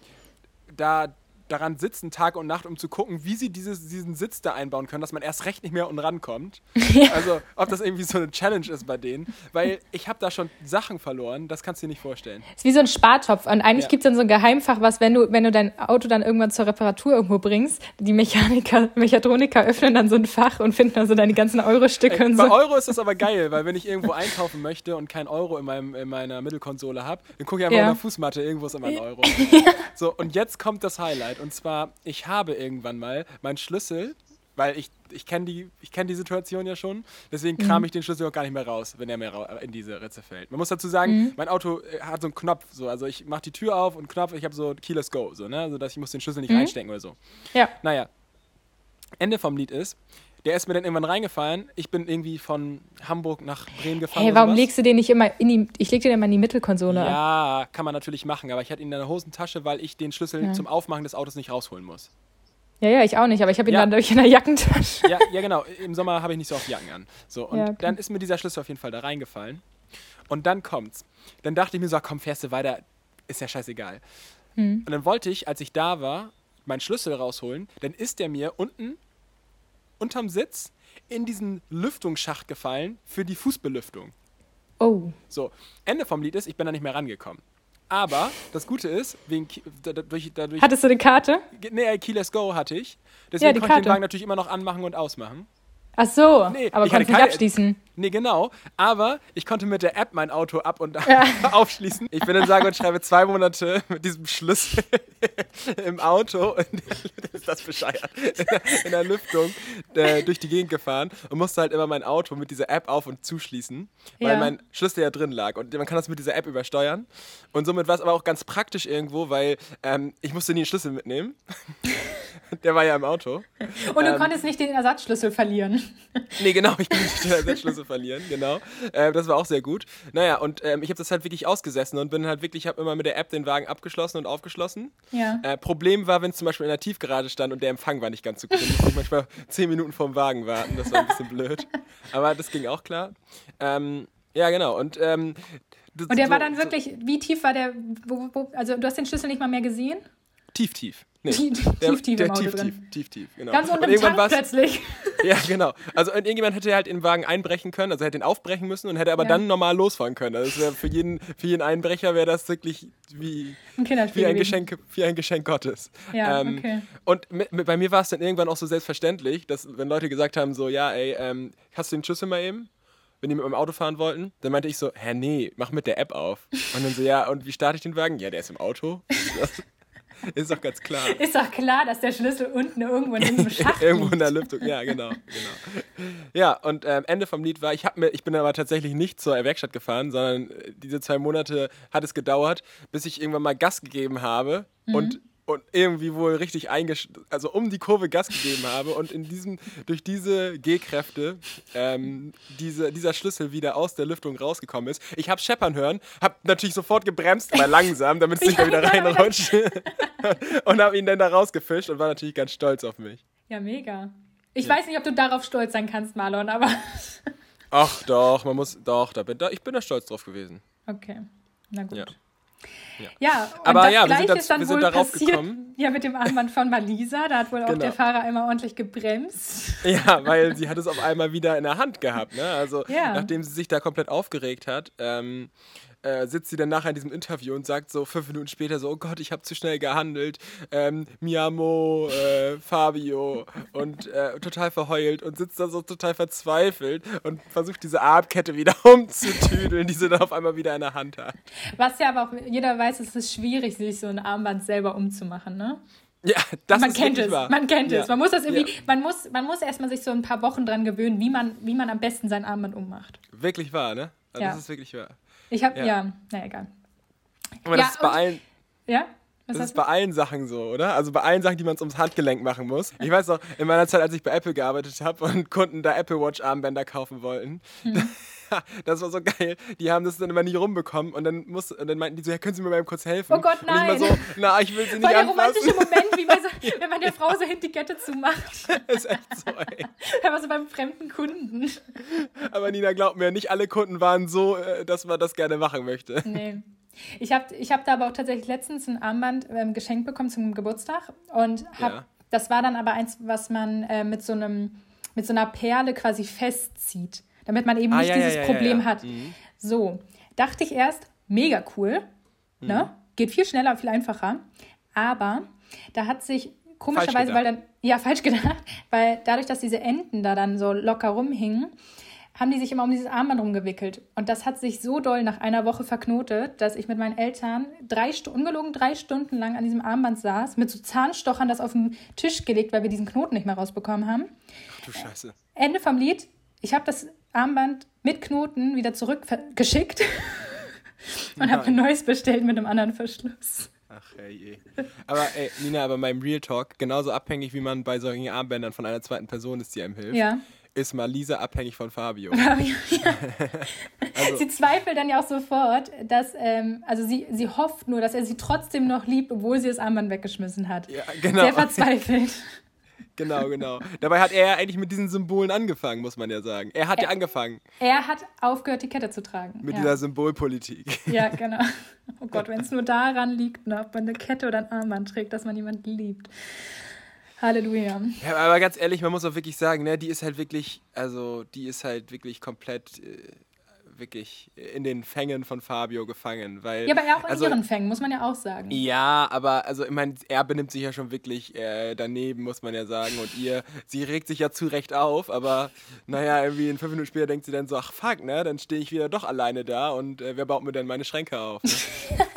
da daran sitzen, Tag und Nacht, um zu gucken, wie sie dieses, diesen Sitz da einbauen können, dass man erst recht nicht mehr unten rankommt. Also, ob das irgendwie so eine Challenge ist bei denen. Weil ich habe da schon Sachen verloren, das kannst du dir nicht vorstellen. ist wie so ein Spartopf. Und eigentlich Ja. gibt's dann so ein Geheimfach, was, wenn du, wenn du dein Auto dann irgendwann zur Reparatur irgendwo bringst, die Mechaniker, Mechatroniker öffnen dann so ein Fach und finden dann so deine ganzen Euro-Stücke und bei so. Euro ist das aber geil, weil wenn ich irgendwo einkaufen möchte und kein Euro in, meinem, in meiner Mittelkonsole habe, dann gucke ich einfach Ja. auf der Fußmatte, irgendwo ist immer ein Euro. So, und jetzt kommt das Highlight. Und zwar, ich habe irgendwann mal meinen Schlüssel, weil ich, ich kenne die, ich kenn die Situation ja schon, deswegen Mhm. kram ich den Schlüssel auch gar nicht mehr raus, wenn er mir in diese Ritze fällt. Man muss dazu sagen, Mhm. mein Auto äh, hat so einen Knopf, so, also ich mache die Tür auf und Knopf, ich habe so Keyless Go, so, ne, also dass ich muss den Schlüssel nicht Mhm. reinstecken oder so. Ja. Naja, Ende vom Lied ist, der ist mir dann irgendwann reingefallen. Ich bin irgendwie von Hamburg nach Bremen gefahren. Hey, warum legst du den nicht immer in die, ich leg dir den immer in die Mittelkonsole. Ja, kann man natürlich machen, aber ich hatte ihn in der Hosentasche, weil ich den Schlüssel Ja. zum Aufmachen des Autos nicht rausholen muss. ja, ja, ich auch nicht, aber ich habe ihn Ja. dann durch in der Jackentasche. Ja, ja genau. Im Sommer habe ich nicht so oft Jacken an. So, und Ja, okay. dann ist mir dieser Schlüssel auf jeden Fall da reingefallen. Und dann kommt's. Dann dachte ich mir so, komm, fährst du weiter, ist ja scheißegal. Hm. Und dann wollte ich, als ich da war, meinen Schlüssel rausholen. Dann ist der mir unten unterm Sitz in diesen Lüftungsschacht gefallen für die Fußbelüftung. Oh. So, Ende vom Lied ist, ich bin da nicht mehr rangekommen. Aber das Gute ist, wegen dadurch, dadurch Hattest du eine Karte? nee, Keyless Go hatte ich. Deswegen die konnte ich den. Wagen natürlich immer noch anmachen und ausmachen. Ach so, Nee, aber ich kannst nicht abschließen. Nee, genau. Aber ich konnte mit der App mein Auto ab und Ja. aufschließen. Ich bin dann sage und schreibe zwei Monate mit diesem Schlüssel im Auto. ist das bescheuert? In der, in der Lüftung äh, durch die Gegend gefahren und musste halt immer mein Auto mit dieser App auf- und zuschließen, weil Ja. mein Schlüssel ja drin lag. Und man kann das mit dieser App übersteuern. Und somit war es aber auch ganz praktisch irgendwo, weil ähm, ich musste nie einen Schlüssel mitnehmen. Der war ja im Auto. Und du Ähm, konntest nicht den Ersatzschlüssel verlieren. Nee, genau, ich konnte nicht den Ersatzschlüssel verlieren, genau. Äh, das war auch sehr gut. Naja, und ähm, ich habe das halt wirklich ausgesessen und bin halt wirklich, ich habe immer mit der App den Wagen abgeschlossen und aufgeschlossen. Ja. Äh, Problem war, wenn es zum Beispiel in der Tiefgarage stand und der Empfang war nicht ganz so gut, dann musste ich manchmal zehn Minuten vorm Wagen warten. Das war ein bisschen blöd. Aber das ging auch klar. Ähm, ja, genau. Und, ähm, Und der so- war dann wirklich, wie tief war der, wo, wo, also du hast den Schlüssel nicht mal mehr gesehen? Tief, tief. Nee, Tief, der, tief, tief der Auto tief, drin. tief, tief, tief, genau. Ganz unten im Tank plötzlich. Ja, genau. Also irgendjemand hätte halt in den Wagen einbrechen können, also hätte ihn aufbrechen müssen und hätte aber Ja. dann normal losfahren können. Also das für jeden, für jeden Einbrecher wäre das wirklich wie, Ein wie, ein. Geschenk, wie ein Geschenk Gottes. Ja, Ähm, okay. Und mit, mit, bei mir war es dann irgendwann auch so selbstverständlich, dass wenn Leute gesagt haben, so, ja, ey, ähm, hast du den Schlüssel mal eben? Wenn die mit meinem Auto fahren wollten, dann meinte ich so, hä, nee, mach mit der App auf. Und dann so, ja, und wie starte ich den Wagen? Ja, der ist im Auto. Ist doch ganz klar. Ist doch klar, dass der Schlüssel unten irgendwo in irgendeinem Schacht Irgendwo in der Lüftung, ja, genau. genau. Ja, und ähm, Ende vom Lied war, ich, hab mir, ich bin aber tatsächlich nicht zur Werkstatt gefahren, sondern äh, diese zwei Monate hat es gedauert, bis ich irgendwann mal Gas gegeben habe und, und irgendwie wohl richtig eingesch also um die Kurve Gas gegeben habe und in diesem, durch diese G-Kräfte ähm, diese, dieser Schlüssel wieder aus der Lüftung rausgekommen ist. Ich habe scheppern hören, habe natürlich sofort gebremst, aber langsam, damit es nicht mehr wieder reinrutscht und habe ihn dann da rausgefischt und war natürlich ganz stolz auf mich. Ja, mega. Ich weiß nicht, ob du darauf stolz sein kannst, Marlon, aber Ach doch, man muss, doch, da bin, da, ich bin da stolz drauf gewesen. okay. Na gut. Ja. Ja, Ja. und Aber das ja, wir Gleiche sind da- ist dann wir sind wohl darauf passiert, gekommen. Ja, mit dem Armband von Malisa. Da hat wohl auch Genau. der Fahrer einmal ordentlich gebremst. Ja, weil sie hat es auf einmal wieder in der Hand gehabt. Ne? Also Ja. nachdem sie sich da komplett aufgeregt hat, ähm, äh, sitzt sie dann nachher in diesem Interview und sagt so fünf Minuten später so, oh Gott, ich habe zu schnell gehandelt. Ähm, Miamo, äh, Fabio und äh, total verheult und sitzt da so total verzweifelt und versucht diese Armkette wieder umzutüdeln, die sie dann auf einmal wieder in der Hand hat. Was ja aber auch jeder weiß, es ist schwierig, sich so ein Armband selber umzumachen, ne? Ja, das man ist kennt es, wahr. man kennt ja. es. Man muss das irgendwie, Ja. man muss, man muss erstmal sich so ein paar Wochen dran gewöhnen, wie man, wie man am besten sein Armband ummacht. Wirklich wahr, ne? Also Ja. Das ist wirklich wahr. Ich habe, Ja. ja. na egal. Aber Ja, das ist bei allen, Ja? Was Das ist bei allen Sachen so, oder? Also bei allen Sachen, die man ums Handgelenk machen muss. Ich weiß noch, in meiner Zeit, als ich bei Apple gearbeitet habe und Kunden da Apple Watch Armbänder kaufen wollten, Hm. das war so geil. Die haben das dann immer nie rumbekommen und dann, muss, und dann meinten die so, ja, können Sie mir mal eben kurz helfen? Oh Gott, Und ich nein. so, na, ich will Sie Voll nicht der romantische. Moment, wie man so, wenn man der Frau so hinter die Kette zumacht. ist echt so, ey. Aber so beim fremden Kunden. Aber Nina, glaub mir, nicht alle Kunden waren so, äh, dass man das gerne machen möchte. Nee. Ich habe ich hab da aber auch tatsächlich letztens ein Armband ähm, geschenkt bekommen zum Geburtstag und hab, Ja. das war dann aber eins, was man äh, mit so einem mit so einer Perle quasi festzieht, damit man eben Ah, nicht ja, dieses ja, ja, Problem hat. Mhm. So, dachte ich erst, mega cool, Mhm. ne? Geht viel schneller, viel einfacher, aber da hat sich komischerweise, weil dann ja falsch gedacht, weil dadurch, dass diese Enden da dann so locker rumhingen, haben die sich immer um dieses Armband rumgewickelt. Und das hat sich so doll nach einer Woche verknotet, dass ich mit meinen Eltern drei ungelogen drei Stunden lang an diesem Armband saß, mit so Zahnstochern das auf den Tisch gelegt, weil wir diesen Knoten nicht mehr rausbekommen haben. Ach du Scheiße. Ende vom Lied. Ich habe das Armband mit Knoten wieder zurückgeschickt und habe ein neues bestellt mit einem anderen Verschluss. Ach ey, je. Aber ey, Nina, aber beim Real Talk, genauso abhängig wie man bei solchen Armbändern von einer zweiten Person ist, die einem hilft, Ja. ist mal Lisa abhängig von Fabio. Sie zweifelt dann ja auch sofort, dass, ähm, also sie, sie hofft nur, dass er sie trotzdem noch liebt, obwohl sie das Armband weggeschmissen hat. Ja, genau. Sehr verzweifelt. Genau, genau. Dabei hat er ja eigentlich mit diesen Symbolen angefangen, muss man ja sagen. Er hat ja angefangen Er hat aufgehört, die Kette zu tragen. mit ja. dieser Symbolpolitik. ja, genau. Oh Gott, wenn es nur daran liegt, ne, ob man eine Kette oder ein Armband trägt, dass man jemanden liebt. Halleluja. Ja, aber ganz ehrlich, man muss auch wirklich sagen, ne, die ist halt wirklich, also die ist halt wirklich komplett, äh, wirklich in den Fängen von Fabio gefangen. Weil, Ja, aber er auch in also, ihren Fängen, muss man ja auch sagen. Ja, aber also ich meine, er benimmt sich ja schon wirklich äh, daneben, muss man ja sagen. Und ihr, sie regt sich ja zu Recht auf, aber naja, irgendwie in fünf Minuten später denkt sie dann so, ach fuck, ne, dann stehe ich wieder doch alleine da und äh, wer baut mir denn meine Schränke auf? Ne?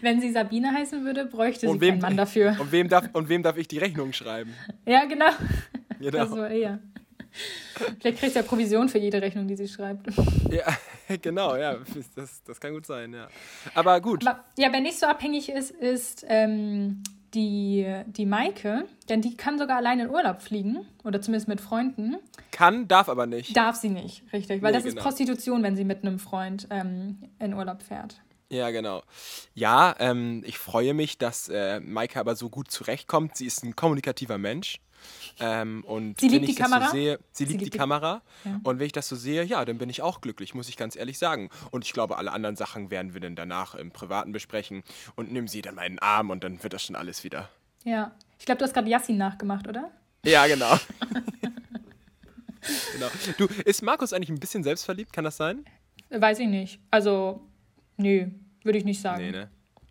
Wenn sie Sabine heißen würde, bräuchte sie Und wem, keinen Mann dafür. Und wem, darf, und wem darf ich die Rechnung schreiben? Ja, genau. Genau. Das war Vielleicht kriegt er Provision für jede Rechnung, die sie schreibt. Ja, genau, ja, das, das kann gut sein, ja. Aber gut. Aber, ja, wer nicht so abhängig ist, ist ähm, die, die Maike, denn die kann sogar allein in Urlaub fliegen oder zumindest mit Freunden. Kann, darf aber nicht. Darf sie nicht, richtig, weil Nee, das ist genau. Prostitution, wenn sie mit einem Freund ähm, in Urlaub fährt. Ja, genau. Ja, ähm, ich freue mich, dass äh, Maike aber so gut zurechtkommt. Sie ist ein kommunikativer Mensch. Ähm, und Sie wenn liebt ich die das Kamera? So sehe, sie liebt liebt die die- Kamera. Ja. Und wenn ich das so sehe, ja, dann bin ich auch glücklich, muss ich ganz ehrlich sagen. Und ich glaube, alle anderen Sachen werden wir dann danach im Privaten besprechen. Und nimm sie dann mal in den Arm und dann wird das schon alles wieder. Ja. Ich glaube, du hast gerade Yassin nachgemacht, oder? Ja, genau. genau. Du, ist Markus eigentlich ein bisschen selbstverliebt? Kann das sein? Weiß ich nicht. Also, nö, würde ich nicht sagen. Nee, ne?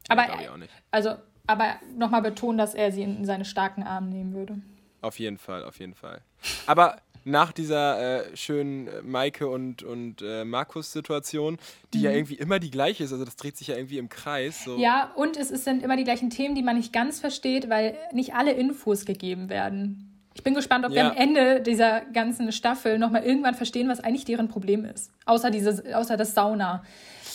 Aber, Glaube ich auch nicht. also, aber nochmal betonen, dass er sie in seine starken Arme nehmen würde. Auf jeden Fall, auf jeden Fall. Aber nach dieser äh, schönen äh, Maike und, und äh, Markus-Situation, die ja irgendwie immer die gleiche ist, also das dreht sich ja irgendwie im Kreis. So. Mhm. Ja, und es sind immer die gleichen Themen, die man nicht ganz versteht, weil nicht alle Infos gegeben werden. Ich bin gespannt, ob wir Ja. am Ende dieser ganzen Staffel nochmal irgendwann verstehen, was eigentlich deren Problem ist. Außer, dieses, außer das Sauna,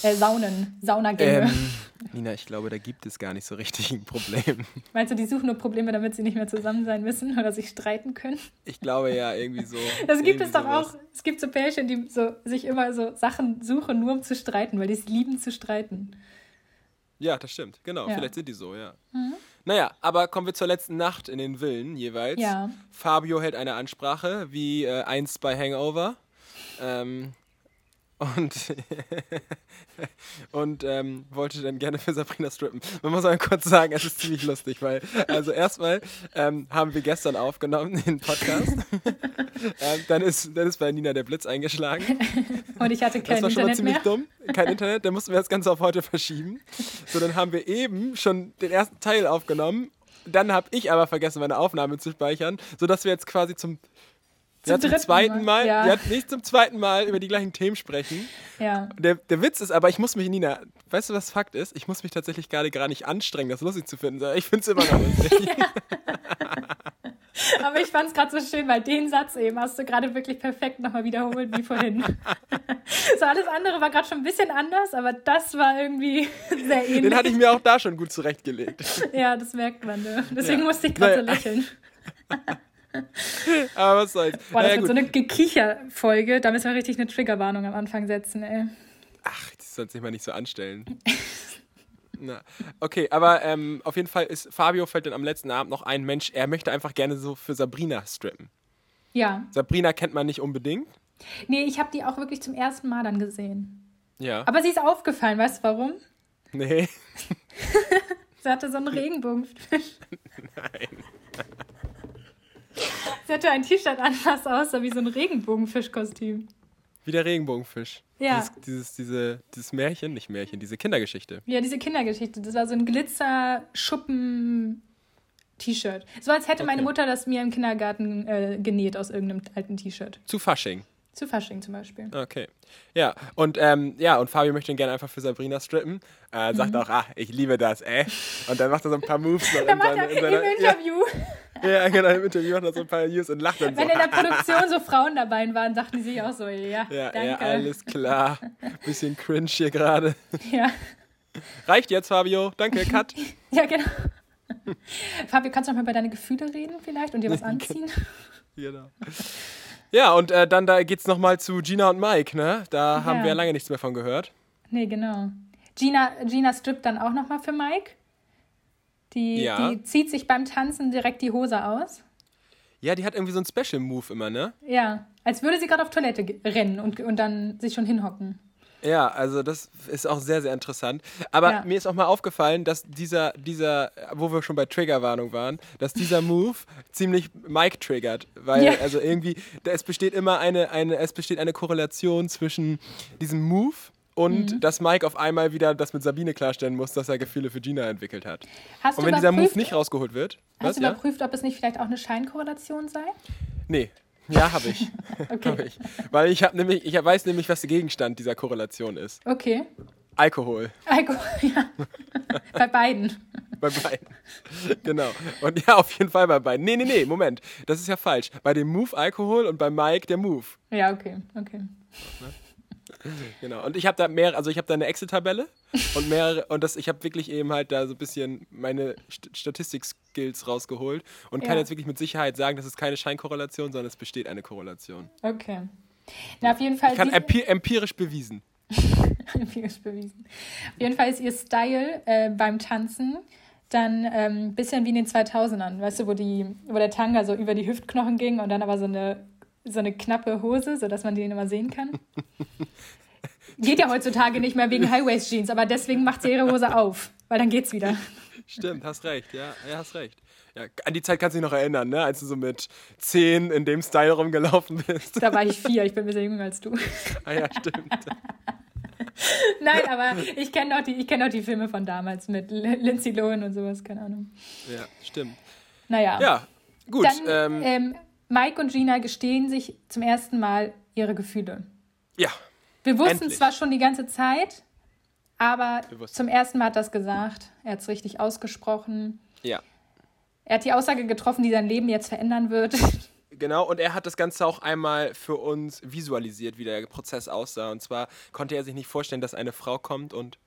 äh, Saunen, Saunagänge. Ähm, Nina, ich glaube, da gibt es gar nicht so richtig ein Problem. Meinst du, die suchen nur Probleme, damit sie nicht mehr zusammen sein müssen oder sich streiten können? Ich glaube ja, irgendwie so. Das gibt es doch sowas. auch. Es gibt so Pärchen, die so, sich immer so Sachen suchen, nur um zu streiten, weil die es lieben zu streiten. Ja, das stimmt, genau. Ja. Vielleicht sind die so, ja. Naja, aber kommen wir zur letzten Nacht in den Villen jeweils. Ja. Fabio hält eine Ansprache, wie äh, einst bei Hangover. Ähm, und und ähm, wollte dann gerne für Sabrina strippen. Man muss aber kurz sagen, es ist ziemlich lustig, weil, also erstmal ähm, haben wir gestern aufgenommen den Podcast. ähm, dann, ist, dann ist bei Nina der Blitz eingeschlagen. Und ich hatte Das kein war schon mal Internet ziemlich mehr. dumm. Kein Internet, dann mussten wir das Ganze auf heute verschieben. So, dann haben wir eben schon den ersten Teil aufgenommen. Dann habe ich aber vergessen, meine Aufnahme zu speichern, sodass wir jetzt quasi zum, ja, zum dritten zweiten Mal, Mal, ja. ja, nicht zum zweiten Mal über die gleichen Themen sprechen. Ja. Der, der Witz ist aber, ich muss mich, Nina, weißt du, was Fakt ist? Ich muss mich tatsächlich gerade gar nicht anstrengen, das lustig zu finden, sondern ich finde es immer noch lustig. Aber ich fand es gerade so schön, weil den Satz eben hast du gerade wirklich perfekt nochmal wiederholt wie vorhin. so alles andere war gerade schon ein bisschen anders, aber das war irgendwie sehr ähnlich. Den hatte ich mir auch da schon gut zurechtgelegt. ja, das merkt man. Ne? Deswegen Ja. musste ich gerade so lächeln. Aber was soll's. Boah, das Naja, wird so eine Gekicher-Folge. Da müssen wir richtig eine Triggerwarnung am Anfang setzen, ey. Ach, das sollst du dich mal nicht so anstellen. Na, okay, aber ähm, auf jeden Fall ist Fabio fällt dann am letzten Abend noch ein Mensch, er möchte einfach gerne so für Sabrina strippen. Ja. Sabrina kennt man nicht unbedingt. Nee, ich habe die auch wirklich zum ersten Mal dann gesehen. Ja. Aber sie ist aufgefallen, weißt du warum? nee. Sie hatte so einen Regenbogenfisch. Nein. Sie hatte ein T-Shirt an, was aussah wie so ein Regenbogenfischkostüm. Wie der Regenbogenfisch. Ja. Dieses, dieses, diese, dieses Märchen, nicht Märchen, diese Kindergeschichte. Ja, diese Kindergeschichte. Das war so ein Glitzer-Schuppen-T-Shirt. So als hätte meine Okay. Mutter das mir im Kindergarten äh, genäht aus irgendeinem alten T-Shirt. Zu Fasching. Zu Fasching zum Beispiel. Okay. Ja, und ähm, ja, und Fabio möchte ihn gerne einfach für Sabrina strippen. Äh, Mhm. sagt auch, ah, ich liebe das, ey. Und dann macht er so ein paar Moves noch Da in, macht er in im seiner. Ja, Interview, ja, genau, im Interview macht er so ein paar News und lacht dann so. wenn in der Produktion so Frauen dabei waren, dachten die sich auch so, ja, Ja, danke. ja, alles klar. Bisschen cringe hier gerade. Ja. Reicht jetzt, Fabio. Danke, Cut. ja, genau. Fabio, kannst du noch mal über deine Gefühle reden vielleicht und dir was anziehen? genau. Ja, und äh, dann da geht's nochmal zu Gina und Mike, ne? Da haben Ja. wir ja lange nichts mehr von gehört. Nee, genau. Gina, Gina strippt dann auch noch mal für Mike. Die, Ja. die zieht sich beim Tanzen direkt die Hose aus. Ja, die hat irgendwie so einen Special Move immer, ne? Ja, als würde sie gerade auf Toilette rennen und, und dann sich schon hinhocken. Ja, also das ist auch sehr, sehr interessant. Aber Ja. mir ist auch mal aufgefallen, dass dieser, dieser, wo wir schon bei Triggerwarnung waren, dass dieser Move ziemlich Mike triggert. Weil, Ja. also irgendwie, es besteht immer eine, eine, es besteht eine Korrelation zwischen diesem Move und Mhm. dass Mike auf einmal wieder das mit Sabine klarstellen muss, dass er Gefühle für Gina entwickelt hat. Hast Und wenn dieser Move nicht rausgeholt wird, hast was, du ja? überprüft, ob es nicht vielleicht auch eine Scheinkorrelation sei? Nee. Ja, habe ich. Okay. Hab ich. Weil ich habe nämlich, ich weiß nämlich, was der Gegenstand dieser Korrelation ist. Okay. Alkohol. Alkohol, ja. Bei beiden. Bei beiden. genau. Und ja, auf jeden Fall bei beiden. Nee, nee, nee, Moment. Das ist ja falsch. Bei dem Move Alkohol und bei Mike der Move. Ja, okay, okay. Genau. Und ich habe da mehr, also ich habe da eine Excel-Tabelle und mehrere, und das, ich habe wirklich eben halt da so ein bisschen meine St Statistik-Skills rausgeholt und kann Ja. jetzt wirklich mit Sicherheit sagen, das ist keine Scheinkorrelation, sondern es besteht eine Korrelation. Okay. Na, auf jeden Fall. Ich kann sie- empi empirisch bewiesen. empirisch bewiesen. Auf jeden Fall ist ihr Style äh, beim Tanzen dann ein ähm, bisschen wie in den 2000ern, weißt du, wo, die, wo der Tanga so über die Hüftknochen ging und dann aber so eine, so eine knappe Hose, sodass man den immer sehen kann. Geht ja heutzutage nicht mehr wegen High-Waist-Jeans, aber deswegen macht sie ihre Hose auf, weil dann geht's wieder. Stimmt, hast recht, ja, ja, hast recht. Ja, an die Zeit kannst du dich noch erinnern, ne? als du so mit 10 in dem Style rumgelaufen bist. Da war ich vier, ich bin ein bisschen jünger als du. ah ja, stimmt. Nein, aber ich kenne auch, die- ich kenn auch die Filme von damals mit Lindsay Lohan und sowas, keine Ahnung. Ja, stimmt. Naja. Ja, gut. Dann, ähm, ähm, Mike und Gina gestehen sich zum ersten Mal ihre Gefühle. ja, Wir wussten Endlich. zwar schon die ganze Zeit, aber zum ersten Mal hat er es gesagt. Er hat es richtig ausgesprochen. ja. Er hat die Aussage getroffen, die sein Leben jetzt verändern wird. Genau, und er hat das Ganze auch einmal für uns visualisiert, wie der Prozess aussah. Und zwar konnte er sich nicht vorstellen, dass eine Frau kommt und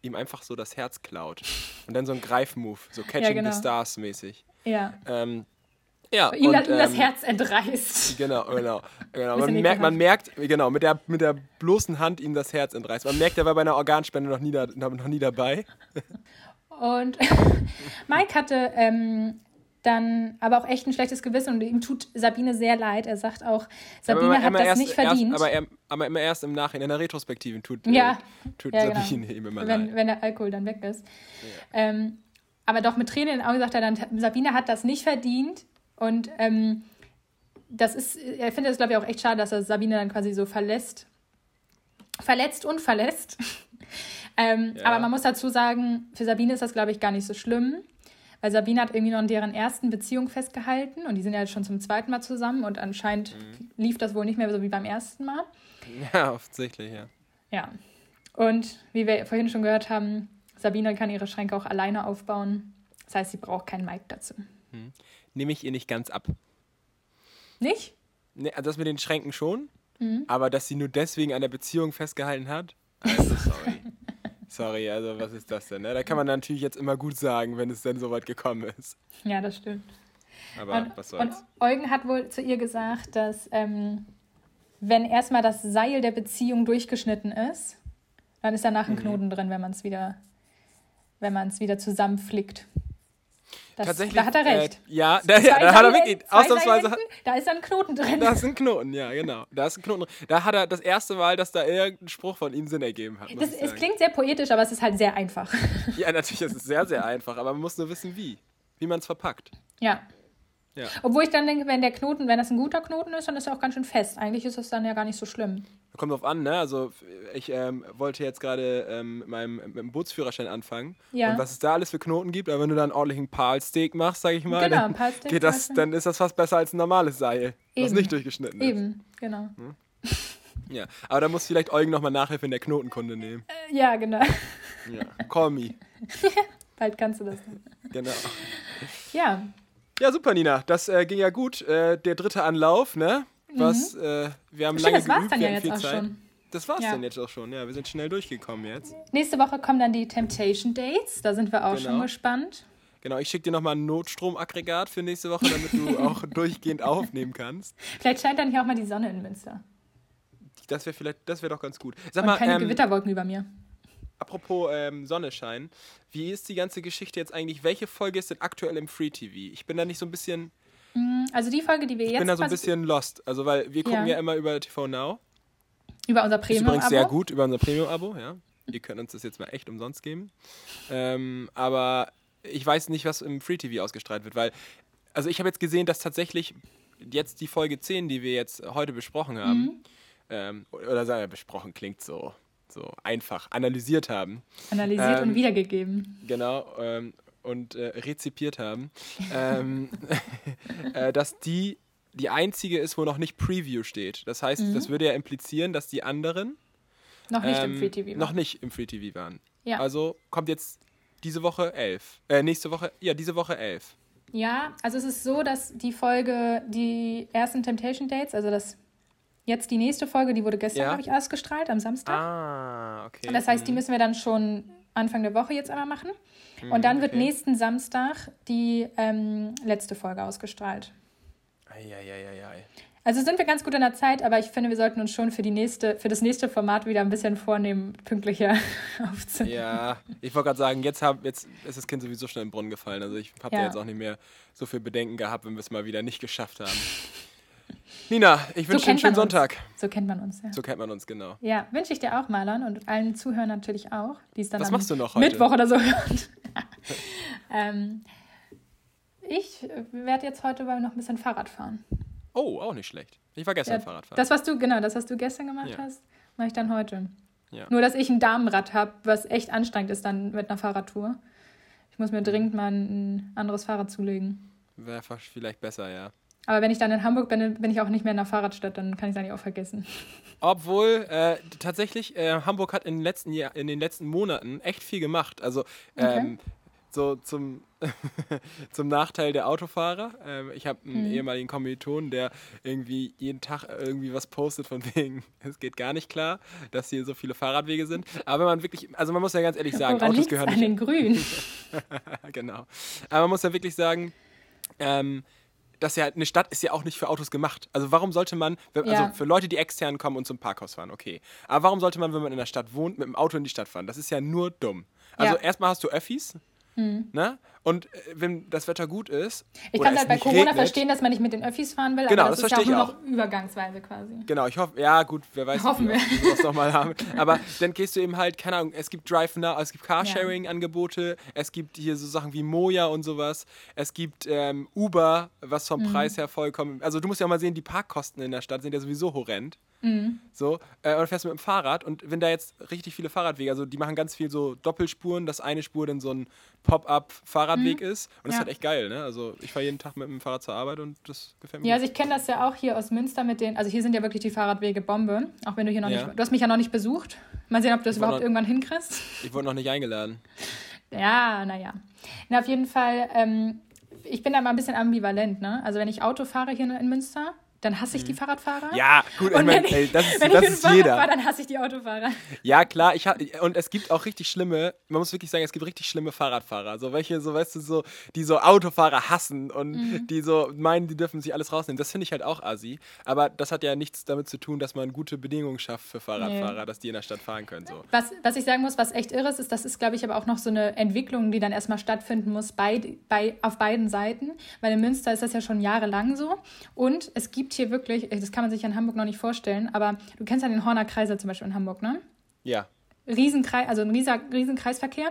ihm einfach so das Herz klaut. Und dann so ein Greifmove, so Catching genau. the Stars mäßig. ja. Ähm, ja, Ihm, und, das- ihm das ähm, Herz entreißt. Genau, genau. genau. Man, merkt, man merkt, genau, mit der, mit der bloßen Hand ihm das Herz entreißt. Man merkt, er war bei einer Organspende noch nie, da, noch nie dabei. Und Mike hatte ähm, dann aber auch echt ein schlechtes Gewissen und ihm tut Sabine sehr leid. Er sagt auch, Sabine Aber hat immer das erst, nicht verdient. Erst, aber, er, aber immer erst im Nachhinein, in der Retrospektive tut, Ja. äh, tut Ja, genau. Sabine ihm immer wenn, leid. wenn der Alkohol dann weg ist. Ähm, aber doch mit Tränen in den Augen sagt er dann, Sabine hat das nicht verdient. Und ähm, das ist, er findet es, glaube ich, auch echt schade, dass er Sabine dann quasi so verlässt. Verletzt und verlässt. ähm, Ja. Aber man muss dazu sagen, für Sabine ist das, glaube ich, gar nicht so schlimm. Weil Sabine hat irgendwie noch in deren ersten Beziehung festgehalten und die sind ja jetzt schon zum zweiten Mal zusammen und anscheinend Mhm. lief das wohl nicht mehr so wie beim ersten Mal. Ja, offensichtlich, ja. Ja. Und wie wir vorhin schon gehört haben, Sabine kann ihre Schränke auch alleine aufbauen. Das heißt, sie braucht keinen Mike dazu. Nehme ich ihr nicht ganz ab. Nicht? Ne, also das mit den Schränken schon, Mhm. aber dass sie nur deswegen an der Beziehung festgehalten hat, also sorry. sorry, also was ist das denn? Ne? Da kann man natürlich jetzt immer gut sagen, wenn es denn so weit gekommen ist. Ja, das stimmt. Aber Und, was und soll's. Eugen hat wohl zu ihr gesagt, dass ähm, wenn erstmal das Seil der Beziehung durchgeschnitten ist, dann ist danach Mhm. ein Knoten drin, wenn man es wieder, wenn man es wieder zusammenflickt. Das, Tatsächlich. da hat er recht. Äh, ja, da, ja, da hat er wirklich, ausnahmsweise, Seilenden, da ist ein Knoten drin. da ist ein Knoten, ja, genau. Da ist ein Knoten drin. Da hat er das erste Mal, dass da irgendein Spruch von ihm Sinn ergeben hat. Das, es klingt sehr poetisch, aber es ist halt sehr einfach. Ja, natürlich, es ist sehr, sehr einfach, aber man muss nur wissen, wie. Wie man es verpackt. Ja. Ja. Obwohl ich dann denke, wenn der Knoten, wenn das ein guter Knoten ist, dann ist er auch ganz schön fest. Eigentlich ist das dann ja gar nicht so schlimm. Kommt drauf an, ne? Also ich ähm, wollte jetzt gerade ähm, mit, meinem, mit dem Bootsführerschein anfangen. Ja. Und was es da alles für Knoten gibt, aber wenn du da einen ordentlichen Palsteak machst, sag ich mal, Genau, dann, ein Palsteak geht das, dann ist das fast besser als ein normales Seil, was Eben. nicht durchgeschnitten ist. Eben, genau. Ja. Aber da muss vielleicht Eugen nochmal Nachhilfe in der Knotenkunde nehmen. Äh, Ja, genau. Ja. Call me. Bald kannst du das. Genau. Ja, Ja, super, Nina. Das äh, ging ja gut. Äh, der dritte Anlauf, ne? Was, äh, wir haben Mhm. Stimmt, lange das war's geübt, dann wir ja jetzt auch Zeit. schon. Das war's Ja. dann jetzt auch schon. Ja, wir sind schnell durchgekommen jetzt. nächste Woche kommen dann die Temptation Dates. Da sind wir auch Genau. schon gespannt. Genau, ich schicke dir nochmal ein Notstromaggregat für nächste Woche, damit du auch durchgehend aufnehmen kannst. Vielleicht scheint dann hier auch mal die Sonne in Münster. Das wäre vielleicht, das wäre doch ganz gut. Sag Und mal, keine ähm, Gewitterwolken über mir. apropos ähm, Sonnenschein, wie ist die ganze Geschichte jetzt eigentlich? Welche Folge ist denn aktuell im Free TV? Ich bin da nicht so ein bisschen, Also die Folge, die wir ich jetzt bin da so ein bisschen lost. Also weil wir gucken ja, Ja. immer über TV Now. Über unser Ist übrigens Premium-Abo. sehr gut über unser Premium-Abo, ja. Ihr könnt uns das jetzt mal echt umsonst geben. Ähm, aber ich weiß nicht, was im Free TV ausgestrahlt wird, weil, also ich habe jetzt gesehen, dass tatsächlich jetzt die Folge 10, die wir jetzt heute besprochen haben, Mhm. ähm, oder sagen wir, besprochen klingt so, so einfach, analysiert haben, Analysiert Ähm, und wiedergegeben. genau, ähm, und äh, rezipiert haben, ähm, äh, dass die die einzige ist, wo noch nicht Preview steht. Das heißt, Mhm. das würde ja implizieren, dass die anderen Noch nicht ähm, im Free TV. Noch nicht im Free TV waren. Ja. Also kommt jetzt diese Woche 11. Äh, nächste Woche, ja, diese Woche 11. Ja, also es ist so, dass die Folge, die ersten Temptation Dates, also das jetzt die nächste Folge, die wurde gestern, Ja. glaube ich, ausgestrahlt, am Samstag. Ah, okay. Das heißt, die müssen wir dann schon Anfang der Woche jetzt einmal machen. Und dann wird okay. nächsten Samstag die ähm, letzte Folge ausgestrahlt. Eieieiei. Also sind wir ganz gut in der Zeit, aber ich finde, wir sollten uns schon für, die nächste, für das nächste Format wieder ein bisschen vornehmen, pünktlicher aufzunehmen. Ja, ich wollte gerade sagen, jetzt, hab, jetzt ist das Kind sowieso schon in den Brunnen gefallen. Also ich habe Ja. da jetzt auch nicht mehr so viel Bedenken gehabt, wenn wir es mal wieder nicht geschafft haben. Nina, ich wünsche dir einen schönen. Sonntag. So kennt man uns, ja. So kennt man uns, genau. Ja, wünsche ich dir auch, Marlon, und allen Zuhörern natürlich auch, die es dann Was am machst du noch heute? Mittwoch oder so hören. ähm, ich werde jetzt heute mal noch ein bisschen Fahrrad fahren. Oh, auch nicht schlecht. Ich war gestern Ja, Fahrradfahren. Das, was du, genau, das, was du gestern gemacht Ja. hast, mache ich dann heute. Ja. Nur, dass ich ein Damenrad habe, was echt anstrengend ist dann mit einer Fahrradtour. Ich muss mir dringend mal ein anderes Fahrrad zulegen. Wäre vielleicht besser, ja. Aber wenn ich dann in Hamburg bin, bin ich auch nicht mehr in der Fahrradstadt, dann kann ich es eigentlich auch vergessen. Obwohl, äh, tatsächlich, äh, Hamburg hat in den, letzten Jahr, in den letzten Monaten echt viel gemacht. Also, ähm, so zum, zum Nachteil der Autofahrer. Ähm, ich habe einen ehemaligen Kommiliton, der irgendwie jeden Tag irgendwie was postet von wegen, es geht gar nicht klar, dass hier so viele Fahrradwege sind. Aber wenn man wirklich, also man muss ja ganz ehrlich sagen, Woran Autos gehören an nicht den Grünen? genau. Aber man muss ja wirklich sagen, ähm, dass ja eine Stadt ist ja auch nicht für Autos gemacht. Also warum sollte man, wenn, Ja. also für Leute, die extern kommen und zum Parkhaus fahren, okay. Aber warum sollte man, wenn man in der Stadt wohnt, mit dem Auto in die Stadt fahren? Das ist ja nur dumm. Also Ja. Hm. erstmal hast du Öffis, ne? Und äh, wenn das Wetter gut ist. Ich kann es halt bei Corona regnet, verstehen, dass man nicht mit den Öffis fahren will, Genau, aber das, das ist ja auch verstehe nur noch übergangsweise quasi. Genau, ich hoffe, ja gut, wer weiß, Hoffen wie wir. sowas nochmal haben. Aber dann gehst du eben halt, keine Ahnung, es gibt Drive Now, es gibt Carsharing-Angebote, es gibt hier so Sachen wie Moja und sowas, es gibt ähm, Uber, was Mhm. vom Preis her vollkommen, also du musst ja auch mal sehen, die Parkkosten in der Stadt sind ja sowieso horrend. Mhm. So, äh, und du fährst mit dem Fahrrad und wenn da jetzt richtig viele Fahrradwege, also die machen ganz viel so Doppelspuren, dass eine Spur dann so ein Pop-up-Fahrradweg ist und das Mhm. Ja. ist halt echt geil, ne? Also ich fahre jeden Tag mit dem Fahrrad zur Arbeit und das gefällt mir Ja, gut. also ich kenne das ja auch hier aus Münster mit den, also hier sind ja wirklich die Fahrradwege Bombe, auch wenn du hier noch Ja. nicht, du hast mich ja noch nicht besucht. Mal sehen, ob du das überhaupt noch- irgendwann hinkriegst. Ich wurde noch nicht eingeladen. Ja, naja. Na, auf jeden Fall, ähm, ich bin da mal ein bisschen ambivalent, ne? Also wenn ich Auto fahre hier in Münster, dann hasse ich die Fahrradfahrer. Mhm. Ja, gut, Und ich, ey, das ist, wenn das ich ist Fahrrad jeder. fahre, dann hasse ich die Autofahrer. Ja, klar, ich und es gibt auch richtig schlimme, man muss wirklich sagen, es gibt richtig schlimme Fahrradfahrer. So welche, so weißt du, so, die so Autofahrer hassen und Mhm. die so meinen, die dürfen sich alles rausnehmen. Das finde ich halt auch assi. Aber das hat ja nichts damit zu tun, dass man gute Bedingungen schafft für Fahrradfahrer, dass die in der Stadt fahren können. So. Was, was ich sagen muss, was echt irre ist, ist, das ist, glaube ich, aber auch noch so eine Entwicklung, die dann erstmal stattfinden muss bei, bei, auf beiden Seiten. Weil in Münster ist das ja schon jahrelang so. Und es gibt hier wirklich, das kann man sich in Hamburg noch nicht vorstellen, aber du kennst ja den Horner Kreisel zum Beispiel in Hamburg, ne? Ja. Riesenkreis, also ein rieser, riesen Kreisverkehr.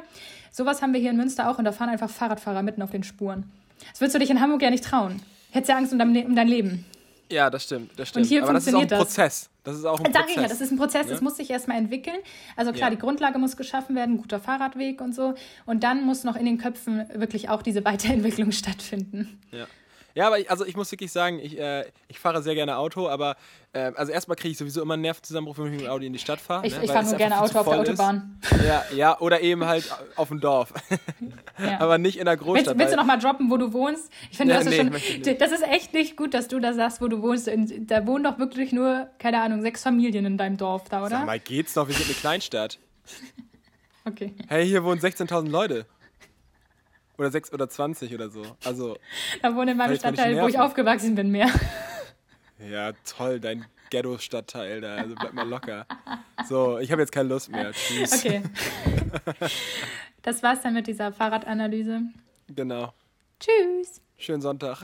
Sowas haben wir hier in Münster auch und da fahren einfach Fahrradfahrer mitten auf den Spuren. Das würdest du dich in Hamburg ja nicht trauen. Hättest ja Angst um dein, um dein Leben. Ja, das stimmt, das stimmt. hier Aber das ist auch ein funktioniert das. Prozess. Das ist auch ein Sag Prozess. ja, das ist ein Prozess, das Ne? muss sich erstmal entwickeln. Also klar, Ja. die Grundlage muss geschaffen werden, ein guter Fahrradweg und so. Und dann muss noch in den Köpfen wirklich auch diese Weiterentwicklung stattfinden. Ja. Ja, aber ich, also ich muss wirklich sagen, ich, äh, ich fahre sehr gerne Auto, aber äh, also erstmal kriege ich sowieso immer einen Nervenzusammenbruch, wenn ich mit dem Audi in die Stadt fahre. Ich, ne, ich fahre nur gerne Auto auf der Autobahn. Ist. Ja, ja, oder eben halt auf dem Dorf. Ja. aber nicht in der Großstadt. Willst, willst du weil- noch mal droppen, wo du wohnst? Ich finde, das, ist nee, schon, nicht. das ist echt nicht gut, dass du da sagst, wo du wohnst. Da wohnen doch wirklich nur, keine Ahnung, sechs Familien in deinem Dorf da, oder? Sag mal, geht's noch? Wir sind eine Kleinstadt. Okay. Hey, hier wohnen 16.000 Leute. Oder 6 oder 20 oder so. Also, Da wohnen in meinem Stadtteil, wo ich aufgewachsen bin, mehr. ja, toll, dein Ghetto-Stadtteil da. Also bleib mal locker. So, ich habe jetzt keine Lust mehr. Tschüss. Okay. Das war's dann mit dieser Fahrradanalyse. Genau. Tschüss. Schönen Sonntag.